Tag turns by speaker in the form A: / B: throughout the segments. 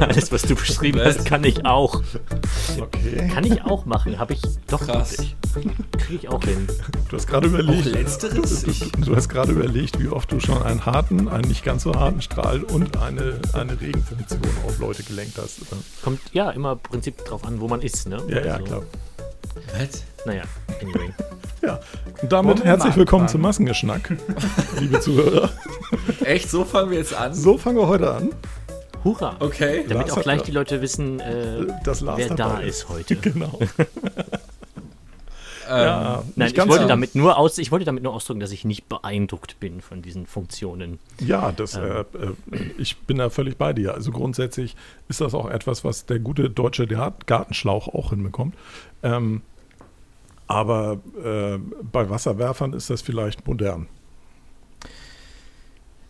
A: Alles, was du beschrieben
B: Was?
A: hast, kann ich auch.
C: Okay.
A: Kann ich auch machen. Habe ich doch
B: Krass.
A: Kriege ich auch hin.
C: Du hast gerade überlegt.
B: Letzteres? Ich,
C: Du hast gerade überlegt, wie oft du schon einen harten, einen nicht ganz so harten Strahl und eine, eine Regenfunktion auf Leute gelenkt hast.
A: Kommt ja immer im Prinzip drauf an, wo man ist, ne?
C: Ja, ja,
A: Also,
C: klar.
B: was?
A: Naja, anyway.
C: Ja. Und damit
D: wir
C: herzlich willkommen zum Massengeschnack, liebe Zuhörer.
B: Echt, so fangen wir jetzt an?
C: So fangen wir heute an.
A: Hurra!
B: Okay.
A: Damit
C: Lars
A: auch gleich die Leute wissen, äh, wer da
C: dabei
A: ist heute.
C: Genau.
B: Ähm,
C: Ja,
A: Nein,
C: nicht
A: ich wollte, damit nur aus, ich wollte damit nur ausdrücken, dass ich nicht beeindruckt bin von diesen Funktionen.
C: Ja, das,
A: Ähm.
C: äh, äh, ich bin da völlig bei dir. Also grundsätzlich ist das auch etwas, was der gute deutsche Gartenschlauch auch hinbekommt. Ähm, aber äh, bei Wasserwerfern ist das vielleicht modern.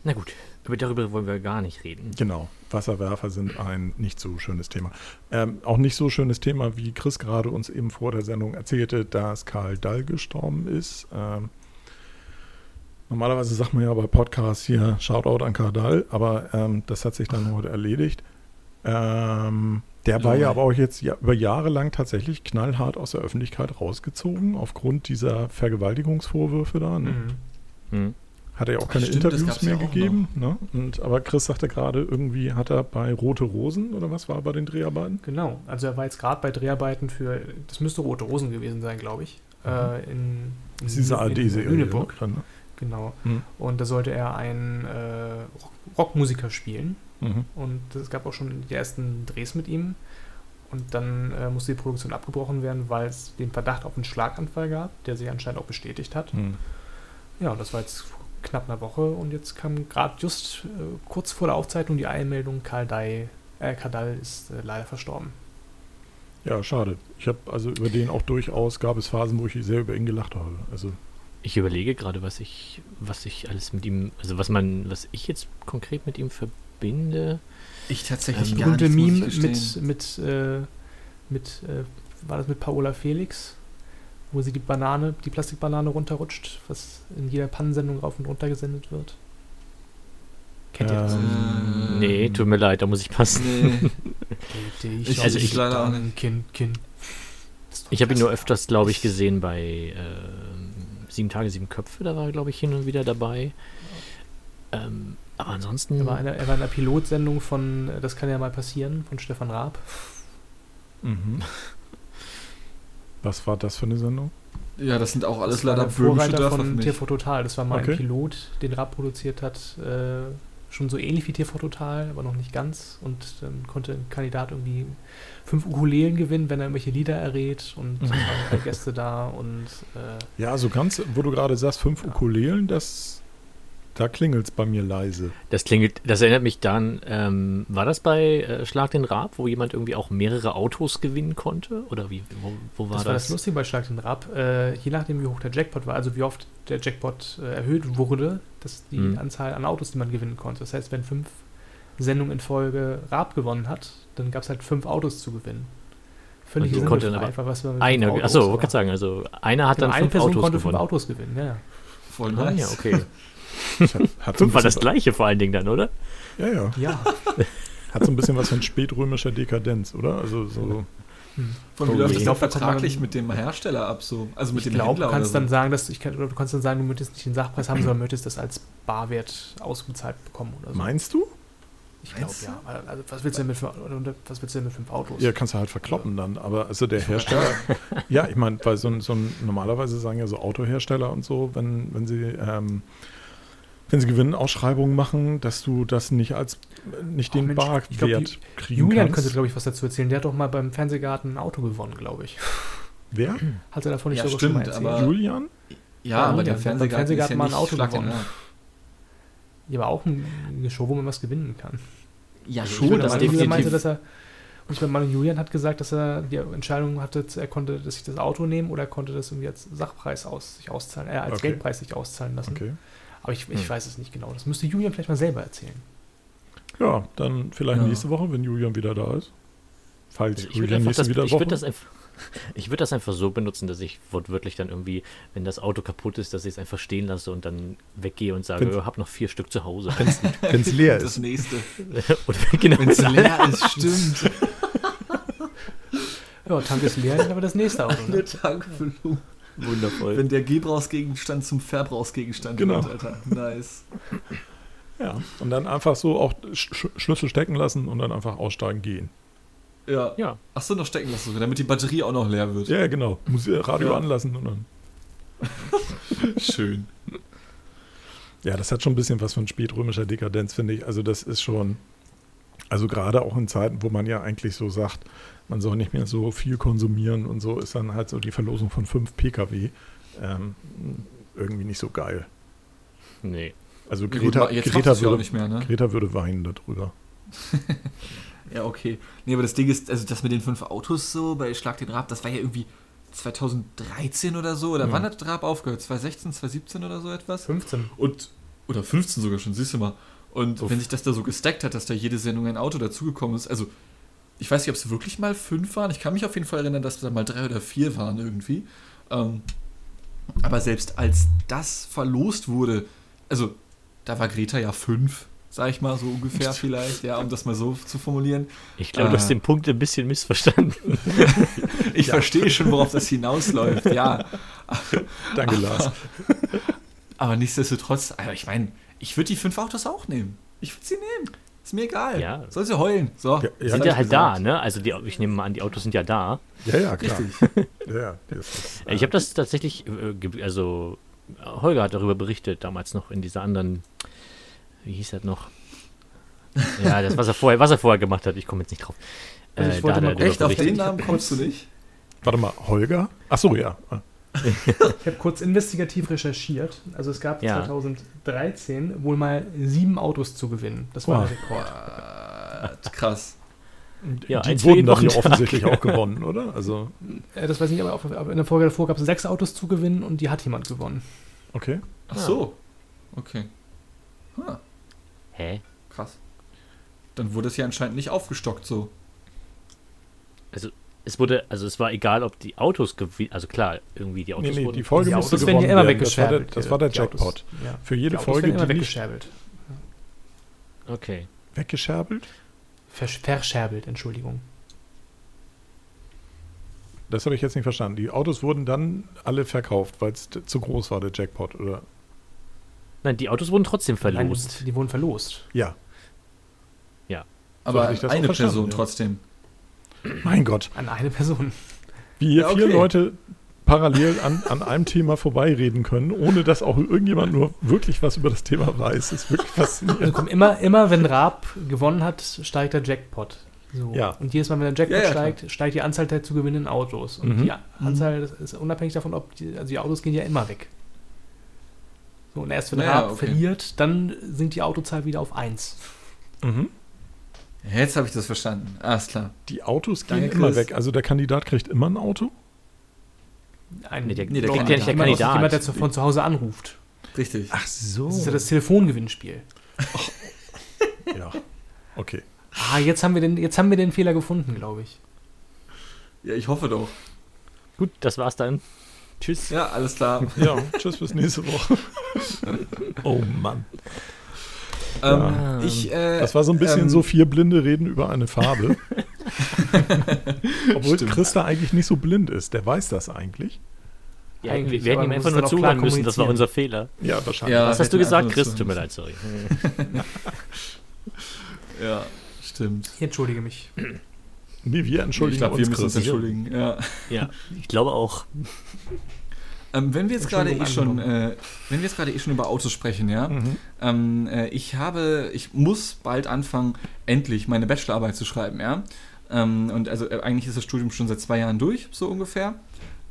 A: Na gut, aber darüber wollen wir gar nicht reden.
C: Genau. Wasserwerfer sind ein nicht so schönes Thema. Ähm, auch nicht so schönes Thema, wie Chris gerade uns eben vor der Sendung erzählte, dass Karl Dall gestorben ist. Ähm, normalerweise sagt man ja bei Podcasts hier Shoutout an Karl Dall, aber ähm, das hat sich dann heute erledigt. Ähm, der war ja aber auch jetzt ja, über Jahre lang tatsächlich knallhart aus der Öffentlichkeit rausgezogen, aufgrund dieser Vergewaltigungsvorwürfe da. Ne?
A: Hm.
C: Hat er ja auch keine
B: Stimmt,
C: Interviews mehr
B: ja
C: gegeben. Ne? Und, aber Chris sagte gerade, irgendwie hat er bei Rote Rosen oder was war bei den Dreharbeiten?
D: Genau, also er war jetzt gerade bei Dreharbeiten für, das müsste Rote Rosen gewesen sein, glaube ich. Äh, in, in
C: Mhm. Diese
D: Lüne- in
C: ARD-Serie.
D: Lüneburg,
C: Dann, ne?
D: genau.
C: Mhm.
D: Und da sollte er einen äh, Rock Rockmusiker spielen.
C: Mhm.
D: Und es gab auch schon die ersten Drehs mit ihm. Und dann äh, musste die Produktion abgebrochen werden, weil es den Verdacht auf einen Schlaganfall gab, der sich anscheinend auch bestätigt hat.
C: Mhm.
D: Ja, und das war jetzt knapp einer Woche und jetzt kam gerade just äh, kurz vor der Aufzeichnung die Einmeldung, Karl Dai, äh, Kardal ist äh, leider verstorben.
C: Ja, schade. Ich habe also über den auch durchaus gab es Phasen, wo ich sehr über ihn gelacht habe. Also
A: Ich überlege gerade, was ich, was ich alles mit ihm, also was man, was ich jetzt konkret mit ihm verbinde.
B: Ich tatsächlich
A: Ähm,
B: gar nicht, muss ich
D: Meme mit, mit, äh, mit äh, war das mit Paola Felix, wo sie die Banane, die Plastikbanane runterrutscht, was in jeder Pannensendung rauf und runter gesendet wird. Kennt ihr das?
C: Ähm,
A: Nee, tut mir leid, da muss ich passen.
B: Nee. Ich-
A: also ich
B: leider auch
D: dein Kind, Kind.
A: Ich habe ihn nur öfters, glaube ich, gesehen bei äh, Sieben Tage, Sieben Köpfe, da war er, glaube ich, hin und wieder dabei. Ähm, aber ansonsten.
D: Er war, eine, er war in einer Pilotsendung von äh, Das kann ja mal passieren, von Stefan Raab.
C: mhm. was war das für eine Sendung?
B: Ja, das sind auch alles
D: das
B: leider
D: der
B: böhmische
D: Vorreiter
B: Dörfer
D: von
B: mich.
D: TV Total. Das war mal
C: Okay.
D: ein Pilot, den Raab produziert hat. Äh, schon so ähnlich wie TV Total, aber noch nicht ganz. Und dann konnte ein Kandidat irgendwie fünf Ukulelen gewinnen, wenn er irgendwelche Lieder errät. Und es waren Gäste da. Und äh,
C: Ja, so ganz, wo du gerade sagst, fünf Ukulelen, das da klingelt es bei mir leise.
A: Das klingelt, das erinnert mich dann, ähm, war das bei äh, Schlag den Raab, wo jemand irgendwie auch mehrere Autos gewinnen konnte? Oder wie, wo, wo war
D: das
A: das?
D: war das Lustige bei Schlag den Raab. Äh, je nachdem, wie hoch der Jackpot war, also wie oft der Jackpot äh, erhöht wurde, das die
A: Mhm.
D: Anzahl an Autos, die man gewinnen konnte. Das heißt, wenn fünf Sendungen in Folge Raab gewonnen hat, dann gab es halt fünf Autos zu gewinnen. Völlig
A: Und
D: sinnbefrei,
A: konnte dann
D: einfach was man mit
A: Einer,
D: fünf
A: achso,
D: Autos
A: wollte gerade sagen, also einer hat
D: Genau,
A: dann
D: eine
A: fünf
D: Person
A: Autos
D: konnte
A: gewonnen.
D: fünf Autos gewinnen, ja, ja.
B: Voll
A: Ah,
B: nice.
A: ja, okay.
C: Hat
A: Fünf war das gleiche vor allen Dingen dann, oder?
C: Ja, ja.
D: Ja,
C: Hat so ein bisschen was von spätrömischer Dekadenz, oder? Also so.
B: Von wie läuft das dann
D: glaub, kommt
B: vertraglich mit dem Hersteller ab so? Also mit
D: ich
B: dem
D: glaube,
B: Händler
D: du kannst
B: oder
D: dann
B: so?
D: sagen, dass ich kann, oder du kannst dann sagen, du möchtest nicht den Sachpreis haben, sondern möchtest das als Barwert ausgezahlt bekommen oder so.
C: Meinst du?
D: ich glaube ja. Also, was willst du denn mit fünf, oder was willst du denn mit fünf Autos?
C: Ja, kannst du halt verkloppen dann. Aber also der Hersteller, ja, ich meine, weil so ein, so ein, normalerweise sagen ja so Autohersteller und so, wenn, wenn sie, ähm, wenn sie Gewinnausschreibungen machen, dass du das nicht als, nicht den
D: Mensch,
C: Barwert
D: glaub,
C: kriegen
D: Julian
C: kannst.
D: könnte, glaube ich, was dazu erzählen. Der hat doch mal beim Fernsehgarten ein Auto gewonnen, glaube ich.
C: Wer?
D: Hat er davon nicht
B: Ja,
D: sogar schon mal
B: stimmt,
D: erzählt?
B: aber-
C: Julian?
B: Ja,
D: Ja,
B: aber
D: ja,
B: der
D: beim
B: Fernsehgarten,
D: Fernsehgarten
B: ist ja
D: mal ein Auto gewonnen. Ja, aber auch ein- eine Show, wo man was gewinnen kann.
B: Ja,
A: Also ich
B: schon,
D: das Julian
A: definitiv-
D: meinte, dass er. Und ich meine, Julian hat gesagt, dass er die Entscheidung hatte, er konnte sich das Auto nehmen oder er konnte das irgendwie als Sachpreis aus, sich auszahlen, äh, als
C: Okay.
D: Geldpreis sich auszahlen lassen.
C: Okay.
D: Aber ich, ich
A: Hm.
D: weiß es nicht genau. Das müsste Julian vielleicht mal selber erzählen.
C: Ja, dann vielleicht
B: Ja.
C: nächste Woche, wenn Julian wieder da ist. Falls
A: ich
C: Julian nächste
A: das,
C: wieder
A: ich
C: Woche.
A: würde das einfach, Ich würde das einfach so benutzen, dass ich wortwörtlich dann irgendwie, wenn das Auto kaputt ist, dass ich es einfach stehen lasse und dann weggehe und sage, ich habe noch vier Stück zu Hause.
C: Wenn es leer
B: Das
C: ist.
B: nächste.
A: Oder genau.
B: Wenn es leer ist, stimmt.
D: Ja, Tank ist leer, dann aber das nächste Auto. Ne?
B: Der Tankfüllung.
A: Wundervoll.
B: Wenn der Gebrauchsgegenstand zum Verbrauchsgegenstand
C: Genau.
B: wird, Alter. Nice.
C: Ja. Und dann einfach so auch Sch Sch- Schlüssel stecken lassen und dann einfach aussteigen gehen.
B: Ja.
A: Ja,
B: Achso, noch stecken lassen sogar, damit die Batterie auch noch leer wird.
C: Ja, genau. Radio
B: Ja.
C: anlassen und dann.
B: Schön.
C: Ja, das hat schon ein bisschen was von spätrömischer Dekadenz, finde ich. Also das ist schon, also gerade auch in Zeiten, wo man ja eigentlich so sagt, man soll nicht mehr so viel konsumieren und so, ist dann halt so die Verlosung von fünf Pkw ähm, irgendwie nicht so geil.
A: nee.
C: Also
B: Ja, gut,
C: Greta,
B: jetzt macht
C: Greta,
B: es ja auch
C: würde,
B: nicht mehr, ne?
C: Greta würde weinen darüber.
B: Ja, okay. Nee, aber das Ding ist, also das mit den fünf Autos so bei Schlag den Rab, das war ja irgendwie 2013 oder so. Oder
C: Ja.
B: wann hat Rab aufgehört? 2016, 2017 oder so etwas?
D: 15.
B: Und, oder 15 sogar schon, siehst du mal. Und
C: Uff.
B: wenn sich das da so gestackt hat, dass da jede Sendung ein Auto dazugekommen ist, also ich weiß nicht, ob es wirklich mal fünf waren. Ich kann mich auf jeden Fall erinnern, dass da mal drei oder vier waren irgendwie. Ähm, aber selbst als das verlost wurde, also da war Greta ja fünf, sag ich mal, so ungefähr vielleicht, ja, um das mal so zu formulieren.
A: Ich glaube, du hast
B: Ah.
A: den Punkt ein bisschen missverstanden.
B: Ich verstehe schon, worauf das hinausläuft, ja.
C: Danke, Lars.
B: Aber nichtsdestotrotz, also ich meine, ich würde die fünf Autos auch nehmen. Ich würde sie nehmen. Ist mir egal.
A: Ja.
B: Soll sie heulen. So.
C: Ja, ja.
A: sind ja halt da,
B: gesagt.
A: ne? Also die, ich nehme mal an, die Autos sind ja da.
C: Ja, ja, klar.
B: Richtig.
C: Ja, ja, das ist,
A: Ich habe das tatsächlich, äh, also Holger hat darüber berichtet, damals noch in dieser anderen, wie hieß das noch? Ja, das, was er vorher, was er vorher gemacht hat, ich komme jetzt nicht drauf.
D: Also ich
A: Äh,
D: wollte mal
B: Echt, auf den Namen kommst du nicht?
C: Warte mal, Holger? Ach so, ja.
D: Ich habe kurz investigativ recherchiert. Also es gab
A: Ja.
D: 2013 wohl mal sieben Autos zu gewinnen. Das war
C: Wow.
D: der Rekord.
B: Krass.
A: Ja,
C: die wurden hier
A: Wochentag.
C: offensichtlich auch gewonnen, oder? Also,
D: Äh, das weiß ich nicht, aber auf, aber in der Folge davor gab es sechs Autos zu gewinnen und die hat jemand gewonnen.
C: okay.
B: Ach so. Okay. Ah,
A: Hä?
B: krass. Dann wurde es ja anscheinend nicht aufgestockt so.
A: Es wurde, also es war egal, ob die Autos gewinnen, also klar, irgendwie die Autos
C: Nee, nee,
A: wurden.
C: die Folge
D: die
C: musste
D: Autos werden
C: gewonnen
D: ja immer
C: werden. Das war der,
D: weggescherbelt.
C: das war der
D: die Autos.
C: Jackpot.
D: Ja.
C: Für
D: Die
C: jede
D: Autos
C: Folge,
D: werden immer
C: die nicht
D: weggescherbelt.
A: Okay.
C: weggescherbelt?
D: Versch verscherbelt, Entschuldigung.
C: Das habe ich jetzt nicht verstanden. Die Autos wurden dann alle verkauft, weil es zu groß war, der Jackpot, oder?
A: Nein, die Autos wurden trotzdem verlost.
D: Nein, die wurden verlost.
C: Ja.
B: Aber
C: ich das auch
B: eine Person
C: ja.
B: trotzdem.
C: Mein Gott.
D: An eine Person.
C: Wie hier
B: Ja,
C: vier
B: okay.
C: Leute parallel an, an einem Thema vorbeireden können, ohne dass auch irgendjemand nur wirklich was über das Thema weiß, ist wirklich
D: Also
C: faszinierend.
D: komm, immer, immer wenn Raab gewonnen hat, steigt der Jackpot. So.
C: Ja.
D: Und jedes Mal, wenn der Jackpot
B: Ja, ja,
D: steigt, steigt die Anzahl der zu gewinnenden Autos. Und
C: Mhm.
D: die Anzahl das ist unabhängig davon, ob die, also die Autos gehen ja immer weg. So, und erst wenn Raab
B: okay.
D: verliert, dann sinkt die Autozahl wieder auf 1.
C: Mhm.
B: Jetzt habe ich das verstanden. Alles klar.
C: Die Autos gehen
B: Danke,
C: immer
B: Chris.
C: weg. Also der Kandidat kriegt immer ein Auto?
D: Ein,
A: Nee, der-
B: Nee, der kriegt ja nicht der
A: Kandidat.
D: Jemand, der zu, von zu Hause anruft.
B: Richtig.
C: Ach so.
D: Das ist ja das Telefongewinnspiel.
C: Ja. Okay.
D: Ah, jetzt haben wir den, jetzt haben wir den Fehler gefunden, glaube ich.
B: Ja, ich hoffe doch.
A: Gut, das war's dann. Tschüss.
B: Ja, alles klar.
C: Ja, tschüss bis nächste Woche. oh Mann.
B: Ähm, ich, äh,
C: Das war so ein bisschen
B: ähm,
C: so vier Blinde reden über eine Farbe. Obwohl
B: Stimmt.
C: Christa eigentlich nicht so blind ist. Der weiß das eigentlich.
A: Ja,
D: Eigentlich,
A: wir hätten ihm einfach nur zuhören müssen, das war unser Fehler.
C: Ja, wahrscheinlich.
B: Ja.
A: Was hast du gesagt, Chris? Tut mir leid, sorry.
B: Ja, stimmt.
D: Ich entschuldige mich.
C: Nee, wir entschuldigen
B: ich glaube, wir
C: uns,
B: müssen uns
C: Chris.
B: entschuldigen. Ja.
A: Ja, ich glaube auch.
B: Ähm, wenn wir jetzt gerade eh schon, äh, wenn wir jetzt gerade eh schon über Autos sprechen, ja,
C: Mhm.
B: ähm, äh, ich habe, ich muss bald anfangen, endlich meine Bachelorarbeit zu schreiben, ja. Ähm, und also äh, eigentlich ist das Studium schon seit zwei Jahren durch, so ungefähr.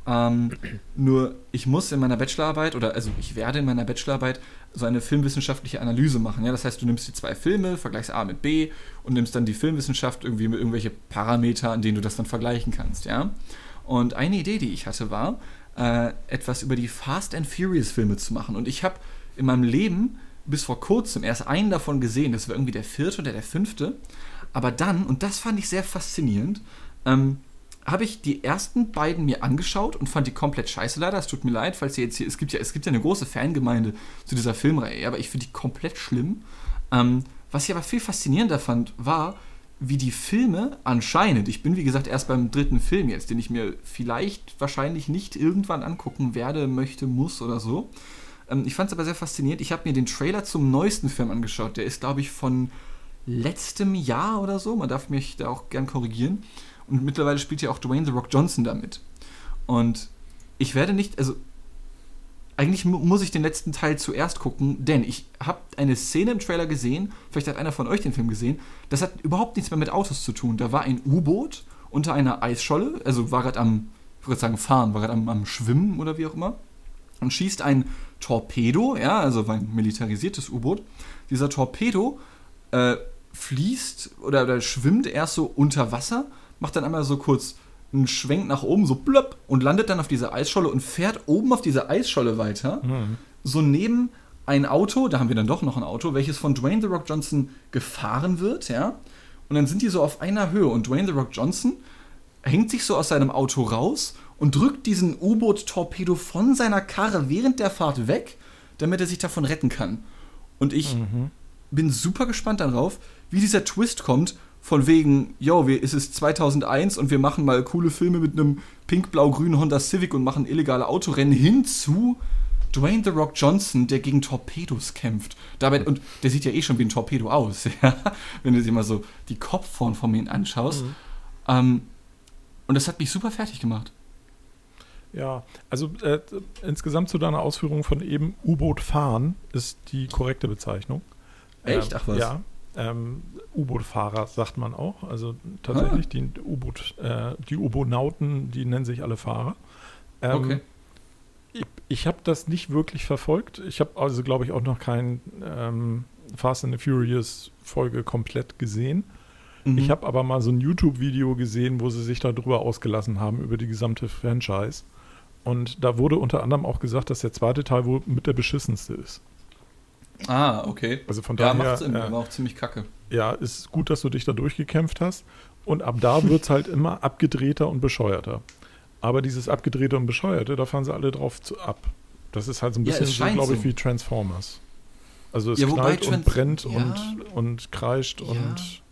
B: Ähm, nur ich muss in meiner Bachelorarbeit oder also ich werde in meiner Bachelorarbeit so eine filmwissenschaftliche Analyse machen. Ja, das heißt, du nimmst die zwei Filme, vergleichst A mit B und nimmst dann die Filmwissenschaft irgendwie mit irgendwelche Parameter, an denen du das dann vergleichen kannst, ja. Und eine Idee, die ich hatte, war, äh, etwas über die Fast and Furious Filme zu machen. Und ich habe in meinem Leben bis vor kurzem erst einen davon gesehen. Das war irgendwie der vierte oder der fünfte. Aber dann, und das fand ich sehr faszinierend, ähm, habe ich die ersten beiden mir angeschaut und fand die komplett scheiße leider. Es tut mir leid, falls ihr jetzt hier, es gibt ja, es gibt ja eine große Fangemeinde zu dieser Filmreihe, aber ich finde die komplett schlimm. Ähm, was ich aber viel faszinierender fand, war, wie die Filme anscheinend, ich bin wie gesagt erst beim dritten Film jetzt, den ich mir vielleicht wahrscheinlich nicht irgendwann angucken werde, möchte, muss oder so. Ähm, ich fand es aber sehr faszinierend. Ich habe mir den Trailer zum neuesten Film angeschaut. Der ist, glaube ich, von letztem Jahr oder so. Man darf mich da auch gern korrigieren. Und mittlerweile spielt ja auch Dwayne The Rock Johnson damit. Und ich werde nicht, also eigentlich mu muss ich den letzten Teil zuerst gucken, denn ich habe eine Szene im Trailer gesehen, vielleicht hat einer von euch den Film gesehen, das hat überhaupt nichts mehr mit Autos zu tun. Da war ein U-Boot unter einer Eisscholle, also war gerade am, ich würde sagen fahren, war gerade am, am Schwimmen oder wie auch immer und schießt ein Torpedo, ja, also ein militarisiertes U-Boot. Dieser Torpedo äh, fließt oder, oder schwimmt erst so unter Wasser macht dann einmal so kurz einen Schwenk nach oben, so blöpp, und landet dann auf dieser Eisscholle und fährt oben auf dieser Eisscholle weiter. Mhm. So neben ein Auto, da haben wir dann doch noch ein Auto, welches von Dwayne The Rock Johnson gefahren wird, ja. Und dann sind die so auf einer Höhe und Dwayne The Rock Johnson hängt sich so aus seinem Auto raus und drückt diesen U-Boot-Torpedo von seiner Karre während der Fahrt weg, damit er sich davon retten kann. Und ich mhm. bin super gespannt darauf, wie dieser Twist kommt von wegen, yo, wir, es ist 2001 und wir machen mal coole Filme mit einem pink-blau-grünen Honda Civic und machen illegale Autorennen hinzu Dwayne The Rock Johnson, der gegen Torpedos kämpft. Dabei, und der sieht ja eh schon wie ein Torpedo aus, ja? wenn du dir mal so die Kopfform von ihm anschaust. Mhm. Ähm, und das hat mich super fertig gemacht.
C: Ja, also äh, insgesamt zu deiner Ausführung von eben U-Boot fahren ist die korrekte Bezeichnung.
B: Echt? Ach was?
C: Ja, ähm, U-Boot-Fahrer sagt man auch. Also tatsächlich, ah. die U-Boot, äh, die U-Boot-Nauten, die nennen sich alle Fahrer. Ähm, okay. Ich, ich habe das nicht wirklich verfolgt. Ich habe also, glaube ich, auch noch kein ähm, Fast and the Furious Folge komplett gesehen. Mhm. Ich habe aber mal so ein YouTube-Video gesehen, wo sie sich darüber ausgelassen haben, über die gesamte Franchise. Und da wurde unter anderem auch gesagt, dass der zweite Teil wohl mit der beschissenste ist.
B: Ah, okay.
C: Also von ja, daher. Macht
B: Sinn, äh, war auch ziemlich kacke.
C: Ja, ist gut, dass du dich da durchgekämpft hast. Und ab da wird es halt immer abgedrehter und bescheuerter. Aber dieses abgedrehte und bescheuerte, da fahren sie alle drauf zu, ab. Das ist halt so ein bisschen ja, so, glaube ich, wie Transformers. Also es ja, knallt und brennt ja. und, und kreischt und.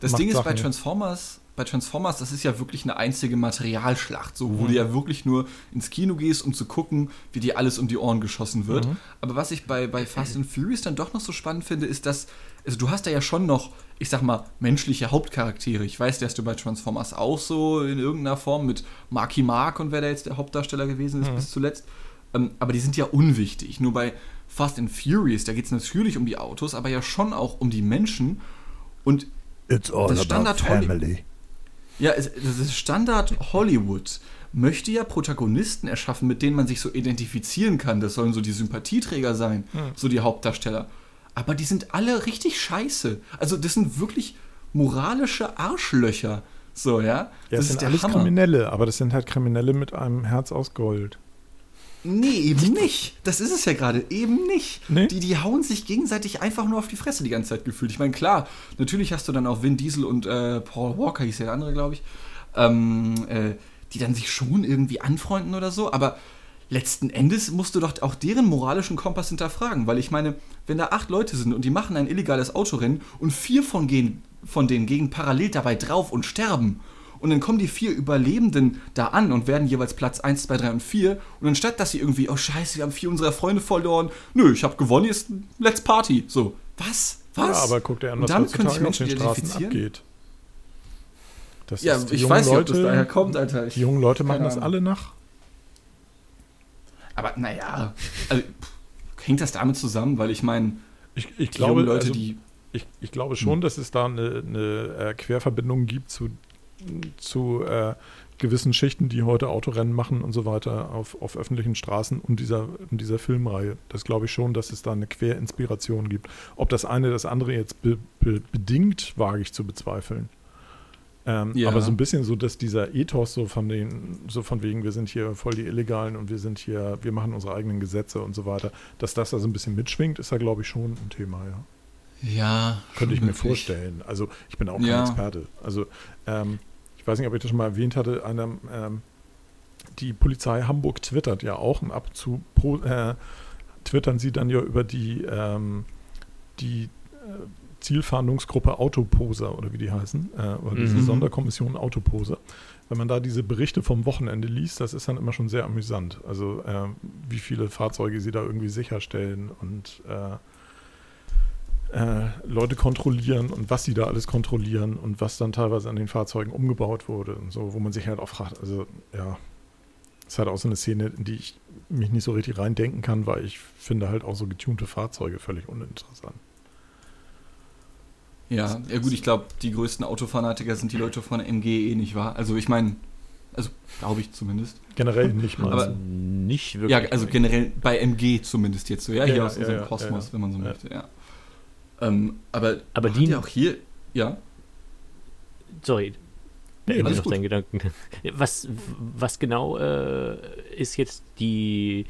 B: Das Ding ist Sachen. bei Transformers, bei Transformers, das ist ja wirklich eine einzige Materialschlacht, so, wo mhm. du ja wirklich nur ins Kino gehst, um zu gucken, wie dir alles um die Ohren geschossen wird. Mhm. Aber was ich bei, bei Fast and Furious dann doch noch so spannend finde, ist, dass, also du hast da ja schon noch, ich sag mal, menschliche Hauptcharaktere. Ich weiß, dass du bei Transformers auch so in irgendeiner Form mit Marky Mark und wer da jetzt der Hauptdarsteller gewesen ist mhm. bis zuletzt. Ähm, aber die sind ja unwichtig. Nur bei Fast and Furious, da geht es natürlich um die Autos, aber ja schon auch um die Menschen. Und
C: It's all das Standard Family.
B: Ja, es, das ist Standard Hollywood möchte ja Protagonisten erschaffen, mit denen man sich so identifizieren kann. Das sollen so die Sympathieträger sein, hm. so die Hauptdarsteller. Aber die sind alle richtig scheiße. Also das sind wirklich moralische Arschlöcher. So, ja.
C: Ja, das, das sind alles Hammer. Kriminelle, aber das sind halt Kriminelle mit einem Herz aus Gold.
B: Nee, eben nicht. Das ist es ja gerade. Eben nicht. Nee? Die, die hauen sich gegenseitig einfach nur auf die Fresse die ganze Zeit gefühlt. Ich meine, klar, natürlich hast du dann auch Vin Diesel und äh, Paul Walker, hieß der andere, glaube ich, ähm, äh, die dann sich schon irgendwie anfreunden oder so, aber letzten Endes musst du doch auch deren moralischen Kompass hinterfragen, weil ich meine, wenn da acht Leute sind und die machen ein illegales Autorennen und vier von, gehen, von denen gehen parallel dabei drauf und sterben und dann kommen die vier Überlebenden da an und werden jeweils Platz 1, 2, 3 und 4. Und anstatt, dass sie irgendwie, oh scheiße, wir haben vier unserer Freunde verloren, nö, ich habe gewonnen, jetzt Let's Party. So, was? Was?
C: Ja, aber guck dir an, was damit können sich Menschen auf den Straßen abgeht.
B: Das ja, ich weiß nicht, ob das daher kommt, Alter. Ich,
C: die jungen Leute machen das alle nach.
B: Aber naja, also, hängt das damit zusammen? Weil ich meine,
C: ich, ich glaube, Leute, also, die ich, ich, glaube schon, hm. dass es da eine, eine äh, Querverbindung gibt zu zu äh, gewissen Schichten, die heute Autorennen machen und so weiter auf, auf öffentlichen Straßen und dieser, und dieser Filmreihe. Das glaube ich schon, dass es da eine Querinspiration gibt. Ob das eine das andere jetzt be, be, bedingt, wage ich zu bezweifeln. Ähm, ja. Aber so ein bisschen so, dass dieser Ethos so von den, so von wegen, wir sind hier voll die Illegalen und wir sind hier, wir machen unsere eigenen Gesetze und so weiter, dass das da so ein bisschen mitschwingt, ist da glaube ich schon ein Thema, ja.
B: Ja.
C: Könnte ich mir vorstellen. Also ich bin auch kein ja. Experte. Also ähm, ich weiß nicht, ob ich das schon mal erwähnt hatte, einer, ähm, die Polizei Hamburg twittert ja auch und ab und zu pro, äh, twittern sie dann ja über die, ähm, die äh, Zielfahndungsgruppe Autoposer oder wie die heißen, äh, oder diese
A: Mhm.
C: Sonderkommission Autoposer. Wenn man da diese Berichte vom Wochenende liest, das ist dann immer schon sehr amüsant. Also äh, wie viele Fahrzeuge sie da irgendwie sicherstellen und äh, äh, Leute kontrollieren und was sie da alles kontrollieren und was dann teilweise an den Fahrzeugen umgebaut wurde und so, wo man sich halt auch fragt, also ja, ist halt auch so eine Szene, in die ich mich nicht so richtig reindenken kann, weil ich finde halt auch so getunte Fahrzeuge völlig uninteressant.
B: Ja, ja gut, ich glaube, die größten Autofanatiker sind die Leute von MG eh nicht wahr? Also ich meine, also glaube ich zumindest.
C: Generell nicht mal.
B: Aber-
A: nicht wirklich.
B: Ja, also generell bei MG zumindest jetzt so, ja, hier
C: Ja,
B: aus
C: ja,
B: unserem
C: ja,
B: Kosmos,
C: ja,
B: wenn man so
C: ja.
B: möchte, ja. Ähm, aber
A: Aber die-
B: ja auch hier, ja,
A: Sorry.
B: Nee, alles
A: noch
B: gut.
A: deinen Gedanken. Was, was genau äh, ist jetzt die,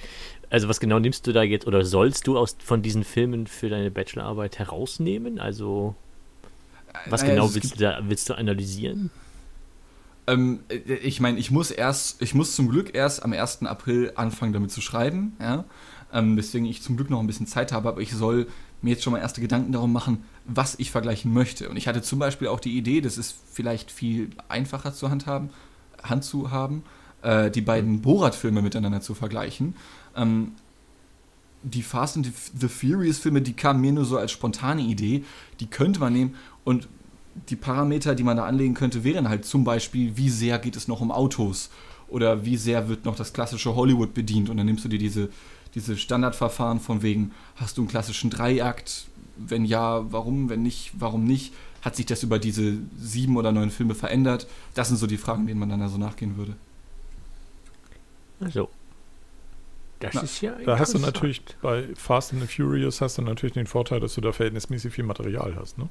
A: also was genau nimmst du da jetzt oder sollst du aus von diesen Filmen für deine Bachelorarbeit herausnehmen? Also was
B: Naja,
A: genau
B: es
A: willst du da willst du analysieren?
B: Ähm, äh, ich meine, ich muss erst, ich muss zum Glück erst am 1. April anfangen damit zu schreiben, ja. Ähm, deswegen ich zum Glück noch ein bisschen Zeit habe, aber ich soll mir jetzt schon mal erste Gedanken darum machen, was ich vergleichen möchte. Und ich hatte zum Beispiel auch die Idee, das ist vielleicht viel einfacher zu handhaben, Hand zu haben, äh, die beiden Borat-Filme miteinander zu vergleichen. Ähm, die Fast and the Furious-Filme, die kamen mir nur so als spontane Idee, die könnte man nehmen und die Parameter, die man da anlegen könnte, wären halt zum Beispiel, wie sehr geht es noch um Autos oder wie sehr wird noch das klassische Hollywood bedient und dann nimmst du dir diese, diese Standardverfahren von wegen, hast du einen klassischen Dreiakt, wenn ja, warum, wenn nicht, warum nicht, hat sich das über diese sieben oder neun Filme verändert? Das sind so die Fragen, denen man dann da so nachgehen würde.
A: Also das
B: Na,
A: ist ja
C: da hast du natürlich bei Fast and the Furious hast du natürlich den Vorteil, dass du da verhältnismäßig viel Material hast, ne?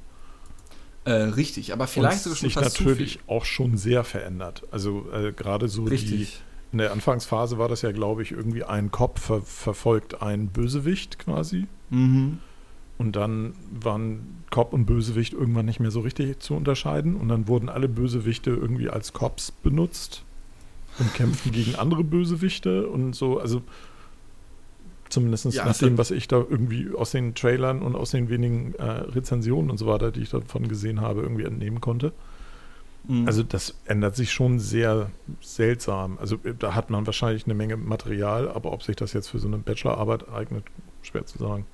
B: Äh, richtig, aber vielleicht sogar schon
C: sich
B: fast zu
C: natürlich
B: viel.
C: auch schon sehr verändert. Also äh, gerade so die
B: Richtig.
C: In der Anfangsphase war das ja, glaube ich, irgendwie ein Cop ver verfolgt einen Bösewicht quasi.
B: Mhm.
C: Und dann waren Cop und Bösewicht irgendwann nicht mehr so richtig zu unterscheiden. Und dann wurden alle Bösewichte irgendwie als Cops benutzt und kämpften gegen andere Bösewichte und so. Also zumindest
B: Ja,
C: nach
B: hat-
C: dem, was ich da irgendwie aus den Trailern und aus den wenigen äh, Rezensionen und so weiter, die ich davon gesehen habe, irgendwie entnehmen konnte.
B: Mhm.
C: Also das ändert sich schon sehr seltsam. Also äh, da hat man wahrscheinlich eine Menge Material, aber ob sich das jetzt für so eine Bachelorarbeit eignet, schwer zu sagen.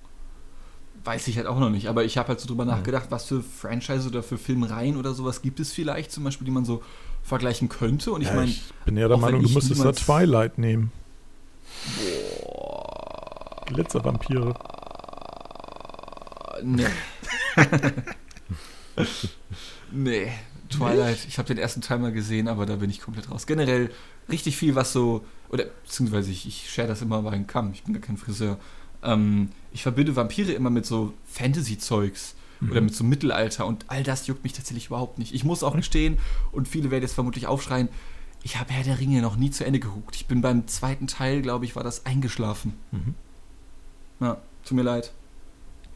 B: Weiß ich halt auch noch nicht, aber ich habe halt so drüber
C: Mhm.
B: nachgedacht, was für Franchise oder für Filmreihen oder sowas gibt es vielleicht zum Beispiel, die man so vergleichen könnte. Und ich
C: Ja,
B: meine,
C: ich bin ja der Meinung, du müsstest da Twilight nehmen.
B: boah,
C: Glitzervampire.
B: nee. nee, Twilight, ich habe den ersten Teil mal gesehen, aber da bin ich komplett raus. Generell richtig viel, was so, oder beziehungsweise ich, ich share das immer bei einem Kamm, ich bin gar kein Friseur. Ähm, ich verbinde Vampire immer mit so Fantasy-Zeugs.
C: Mhm.
B: oder mit so Mittelalter und all das juckt mich tatsächlich überhaupt nicht. Ich muss auch gestehen, und viele werden jetzt vermutlich aufschreien, ich habe Herr der Ringe noch nie zu Ende geguckt. Ich bin beim zweiten Teil, glaube ich, war das eingeschlafen.
C: Mhm.
B: Ja, tut mir leid.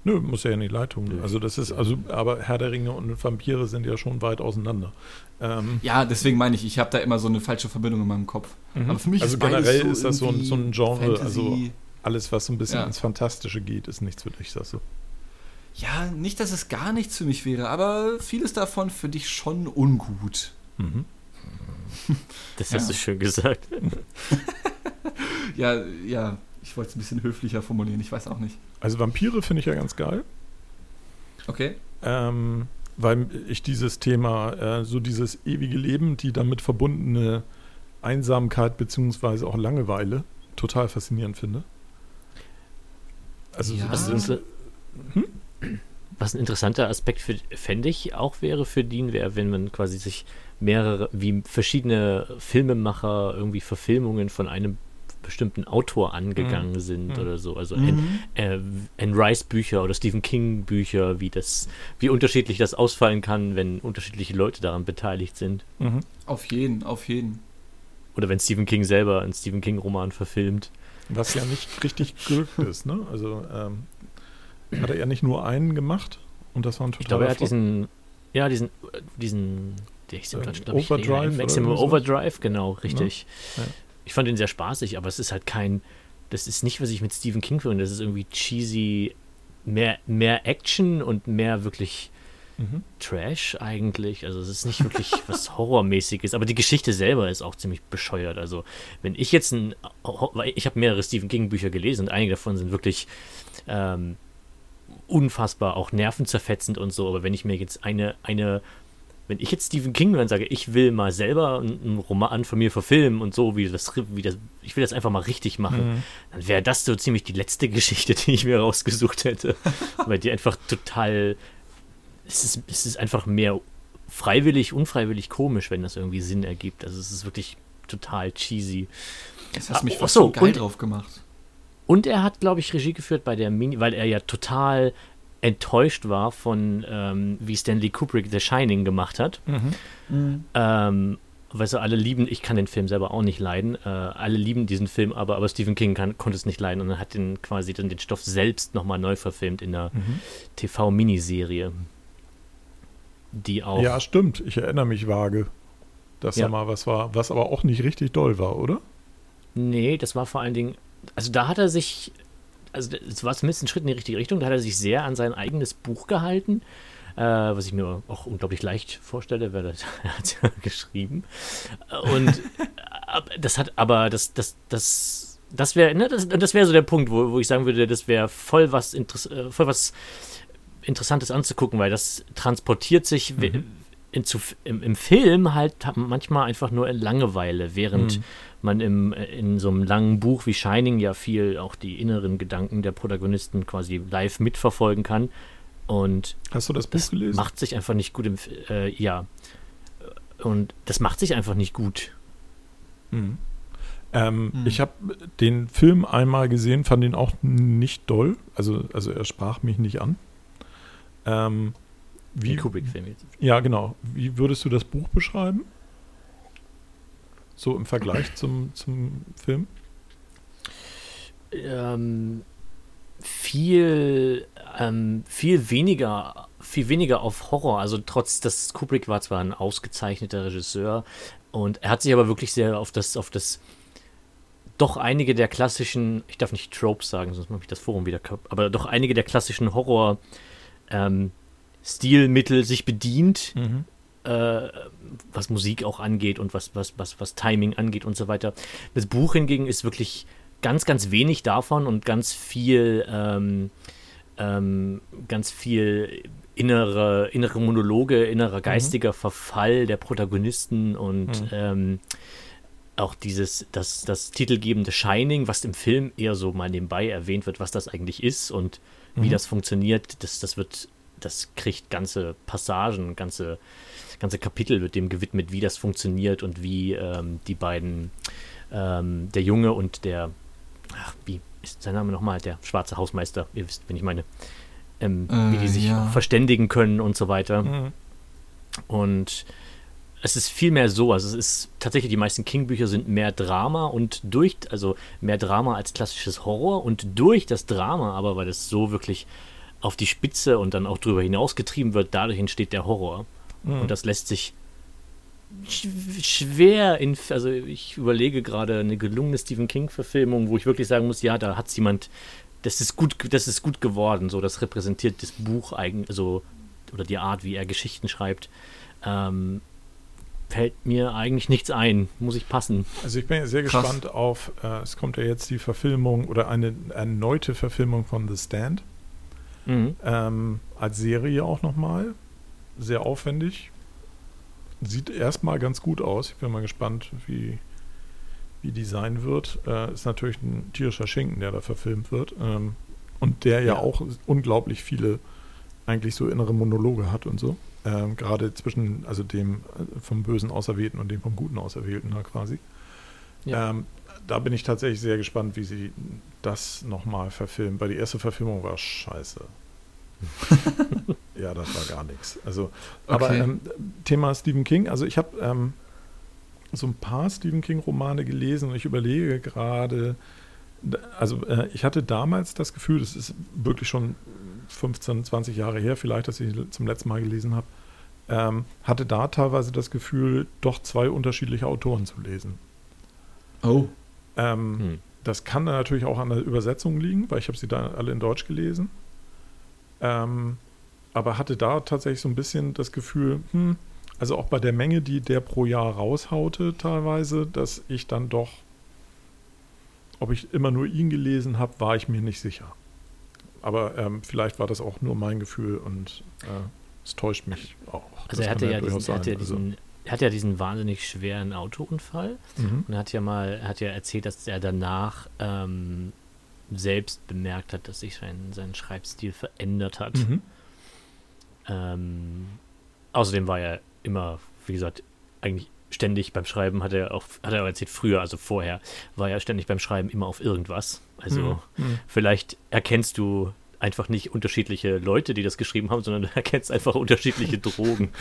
C: Nö, muss ja nicht leid tun.
A: Nö.
C: Also das ist, also, aber Herr der Ringe und Vampire sind ja schon weit auseinander. Ähm,
B: Ja, deswegen meine ich, ich habe da immer so eine falsche Verbindung in meinem Kopf.
C: mhm.
B: Aber für mich
C: also
B: ist
C: generell
B: so
C: ist das so ein, so ein Genre, also
B: Fantasy.
C: alles, was so ein bisschen
B: Ja.
C: ins Fantastische geht, ist nichts für dich, sagst du.
B: Ja, nicht, dass es gar nichts für mich wäre, aber vieles davon finde ich schon ungut.
C: Mhm.
A: Das
B: Ja.
A: hast du schön gesagt.
B: Ja, ja, ich wollte es ein bisschen höflicher formulieren, ich weiß auch nicht.
C: Also Vampire finde ich ja ganz geil.
B: Okay.
C: ähm, weil ich dieses Thema, äh, so dieses ewige Leben, die damit verbundene Einsamkeit beziehungsweise auch Langeweile total faszinierend finde. Also
B: Ja.
C: so
A: Was, inter-
C: Hm?
A: was ein interessanter Aspekt für, fände ich auch wäre für Dean, wäre, wenn man quasi sich mehrere, wie verschiedene Filmemacher irgendwie Verfilmungen von einem bestimmten Autor angegangen sind
C: Mhm.
A: oder so. Also Anne, äh, Anne Rice Bücher oder Stephen King Bücher, wie das, wie unterschiedlich das ausfallen kann, wenn unterschiedliche Leute daran beteiligt sind.
C: Mhm.
B: Auf jeden, auf jeden.
A: Oder wenn Stephen King selber einen Stephen King Roman verfilmt.
C: Was ja nicht richtig glückt ist, ne? Also ähm, hat er ja nicht nur einen gemacht und das war ein
A: Ich
C: totaler
A: glaube, er hat diesen, ja, diesen, diesen, der hieß im
C: Äh,
A: Deutschen, glaub ich,
C: Overdrive
A: Maximum
C: sowas?
A: Overdrive, genau, richtig.
C: Ja.
A: Ich fand ihn sehr spaßig, aber es ist halt kein, das ist nicht, was ich mit Stephen King finde, das ist irgendwie cheesy, mehr, mehr Action und mehr wirklich
C: Mhm.
A: Trash eigentlich. Also es ist nicht wirklich was Horrormäßiges, aber die Geschichte selber ist auch ziemlich bescheuert. Also wenn ich jetzt ein, ich habe mehrere Stephen King Bücher gelesen und einige davon sind wirklich ähm, unfassbar auch nervenzerfetzend und so, aber wenn ich mir jetzt eine, eine, wenn ich jetzt Stephen King dann sage, ich will mal selber einen Roman von mir verfilmen und so, wie das, wie das, ich will das einfach mal richtig machen,
C: Mhm.
A: dann wäre das so ziemlich die letzte Geschichte, die ich mir rausgesucht hätte. Weil die einfach total. Es ist, es ist einfach mehr freiwillig, unfreiwillig komisch, wenn das irgendwie Sinn ergibt. Also es ist wirklich total cheesy.
B: Das hast
A: Ah,
B: mich
A: ach
B: fast
A: so,
B: so geil
A: und-
B: drauf gemacht.
A: Und er hat, glaube ich, Regie geführt bei der Mini, weil er ja total enttäuscht war von, ähm, wie Stanley Kubrick The Shining gemacht hat.
C: Mhm.
A: Ähm, weißt du, alle lieben, ich kann den Film selber auch nicht leiden, äh, alle lieben diesen Film, aber, aber Stephen King kann, konnte es nicht leiden und hat den quasi dann den Stoff selbst nochmal neu verfilmt in einer
C: Mhm.
A: TV-Miniserie. Die auch.
C: Ja, stimmt. Ich erinnere mich vage, dass
A: Ja.
C: da mal was war, was aber auch nicht richtig doll war, oder?
A: Nee, das war vor allen Dingen, also da hat er sich, also es war zumindest ein Schritt in die richtige Richtung, da hat er sich sehr an sein eigenes Buch gehalten, äh, was ich mir auch unglaublich leicht vorstelle, weil das, er hat ja geschrieben. Und äh, das hat, aber das, das, das, das wäre, ne, das, das wäre so der Punkt, wo, wo ich sagen würde, das wäre voll was, Interess äh, voll was Interessantes anzugucken, weil das transportiert sich
C: Mhm.
A: In zu, im, im Film halt manchmal einfach nur Langeweile, während
C: Mhm.
A: man im, äh, in so einem langen Buch wie Shining ja viel auch die inneren Gedanken der Protagonisten quasi live mitverfolgen kann. Und
C: Hast du das Buch
A: das
C: gelesen?
A: macht sich einfach nicht gut im, äh, ja. Und das macht sich einfach nicht gut.
C: Mhm. Ähm,
B: Mhm.
C: Ich habe den Film einmal gesehen, fand ihn auch nicht doll. Also, also er sprach mich nicht an. Ähm,
A: Wie Kubrick-Film jetzt.
C: ja, genau. Wie würdest du das Buch beschreiben? So im Vergleich zum, zum Film?
A: ähm, viel, ähm, viel weniger, viel weniger auf Horror. Also trotz, dass Kubrick war zwar ein ausgezeichneter Regisseur und er hat sich aber wirklich sehr auf das, auf das, doch einige der klassischen, ich darf nicht Tropes sagen, sonst mache ich das Forum wieder kaputt, aber doch einige der klassischen Horror ähm, Stilmittel sich bedient äh, was Musik auch angeht und was, was, was, was Timing angeht und so weiter. Das Buch hingegen ist wirklich ganz, ganz wenig davon und ganz viel, ähm, ähm, ganz viel innere, innere Monologe, innerer geistiger Verfall der Protagonisten und
C: Mhm.
A: ähm, auch dieses, das, das titelgebende Shining, was im Film eher so mal nebenbei erwähnt wird, was das eigentlich ist und wie
C: Mhm.
A: das funktioniert, das, das wird, das kriegt ganze Passagen, ganze, ganze Kapitel wird dem gewidmet, wie das funktioniert und wie ähm, die beiden, ähm, der Junge und der, ach, wie ist sein Name nochmal, der schwarze Hausmeister, ihr wisst, wen ich meine, ähm, wie die
B: Äh,
A: sich
B: ja.
A: verständigen können und so weiter.
C: Mhm.
A: Und es ist viel mehr so, also es ist tatsächlich, die meisten King-Bücher sind mehr Drama und durch, also mehr Drama als klassisches Horror und durch das Drama, aber weil es so wirklich auf die Spitze und dann auch drüber hinaus getrieben wird, dadurch entsteht der Horror.
C: Mhm.
A: Und das lässt sich sch- schwer in, also ich überlege gerade eine gelungene Stephen King-Verfilmung, wo ich wirklich sagen muss, ja, da hat jemand, das ist gut, das ist gut geworden, so, das repräsentiert das Buch eigentlich, also, oder die Art, wie er Geschichten schreibt. Ähm, fällt mir eigentlich nichts ein, muss ich passen.
C: Also ich bin ja sehr
B: Krass.
C: gespannt auf, äh, es kommt ja jetzt die Verfilmung oder eine erneute Verfilmung von The Stand.
A: Mhm.
C: Ähm, als Serie auch nochmal. Sehr aufwendig. Sieht erstmal ganz gut aus. Ich bin mal gespannt, wie, wie die sein wird. Äh, ist natürlich ein tierischer Schinken, der da verfilmt wird. Ähm, und der ja,
A: Ja.
C: auch unglaublich viele eigentlich so innere Monologe hat und so. Ähm, Gerade zwischen, also dem äh, vom bösen Auserwählten und dem vom guten Auserwählten da quasi.
A: Ja.
C: Ähm, da bin ich tatsächlich sehr gespannt, wie sie das nochmal verfilmen, weil die erste Verfilmung war scheiße. ja, das war gar nichts. Also, aber
B: Okay.
C: ähm, Thema Stephen King, also ich habe ähm, so ein paar Stephen King-Romane gelesen und ich überlege gerade, also äh, ich hatte damals das Gefühl, das ist wirklich schon 15, 20 Jahre her, vielleicht, dass ich zum letzten Mal gelesen habe, ähm, hatte da teilweise das Gefühl, doch zwei unterschiedliche Autoren zu lesen.
B: Oh.
C: Ähm,
A: Hm.
C: Das kann dann natürlich auch an der Übersetzung liegen, weil ich habe sie da alle in Deutsch gelesen. Ähm, aber hatte da tatsächlich so ein bisschen das Gefühl, hm, also auch bei der Menge, die der pro Jahr raushaute teilweise, dass ich dann doch, ob ich immer nur ihn gelesen habe, war ich mir nicht sicher. Aber ähm, vielleicht war das auch nur mein Gefühl und äh, es täuscht mich auch.
A: Also er
C: Das
A: hatte
C: kann
A: ja, diesen,
C: durchaus
A: er hatte ja.
C: Also,
A: diesen, er hat ja diesen wahnsinnig schweren Autounfall
C: mhm.
A: und hat ja mal, hat ja erzählt, dass er danach ähm, selbst bemerkt hat, dass sich sein, sein Schreibstil verändert hat.
C: Mhm.
A: Ähm, außerdem war er immer, wie gesagt, eigentlich ständig beim Schreiben, hat er auch, hat er auch erzählt, früher, also vorher, war er ständig beim Schreiben immer auf irgendwas. Also
C: Mhm.
A: vielleicht erkennst du einfach nicht unterschiedliche Leute, die das geschrieben haben, sondern du erkennst einfach unterschiedliche Drogen.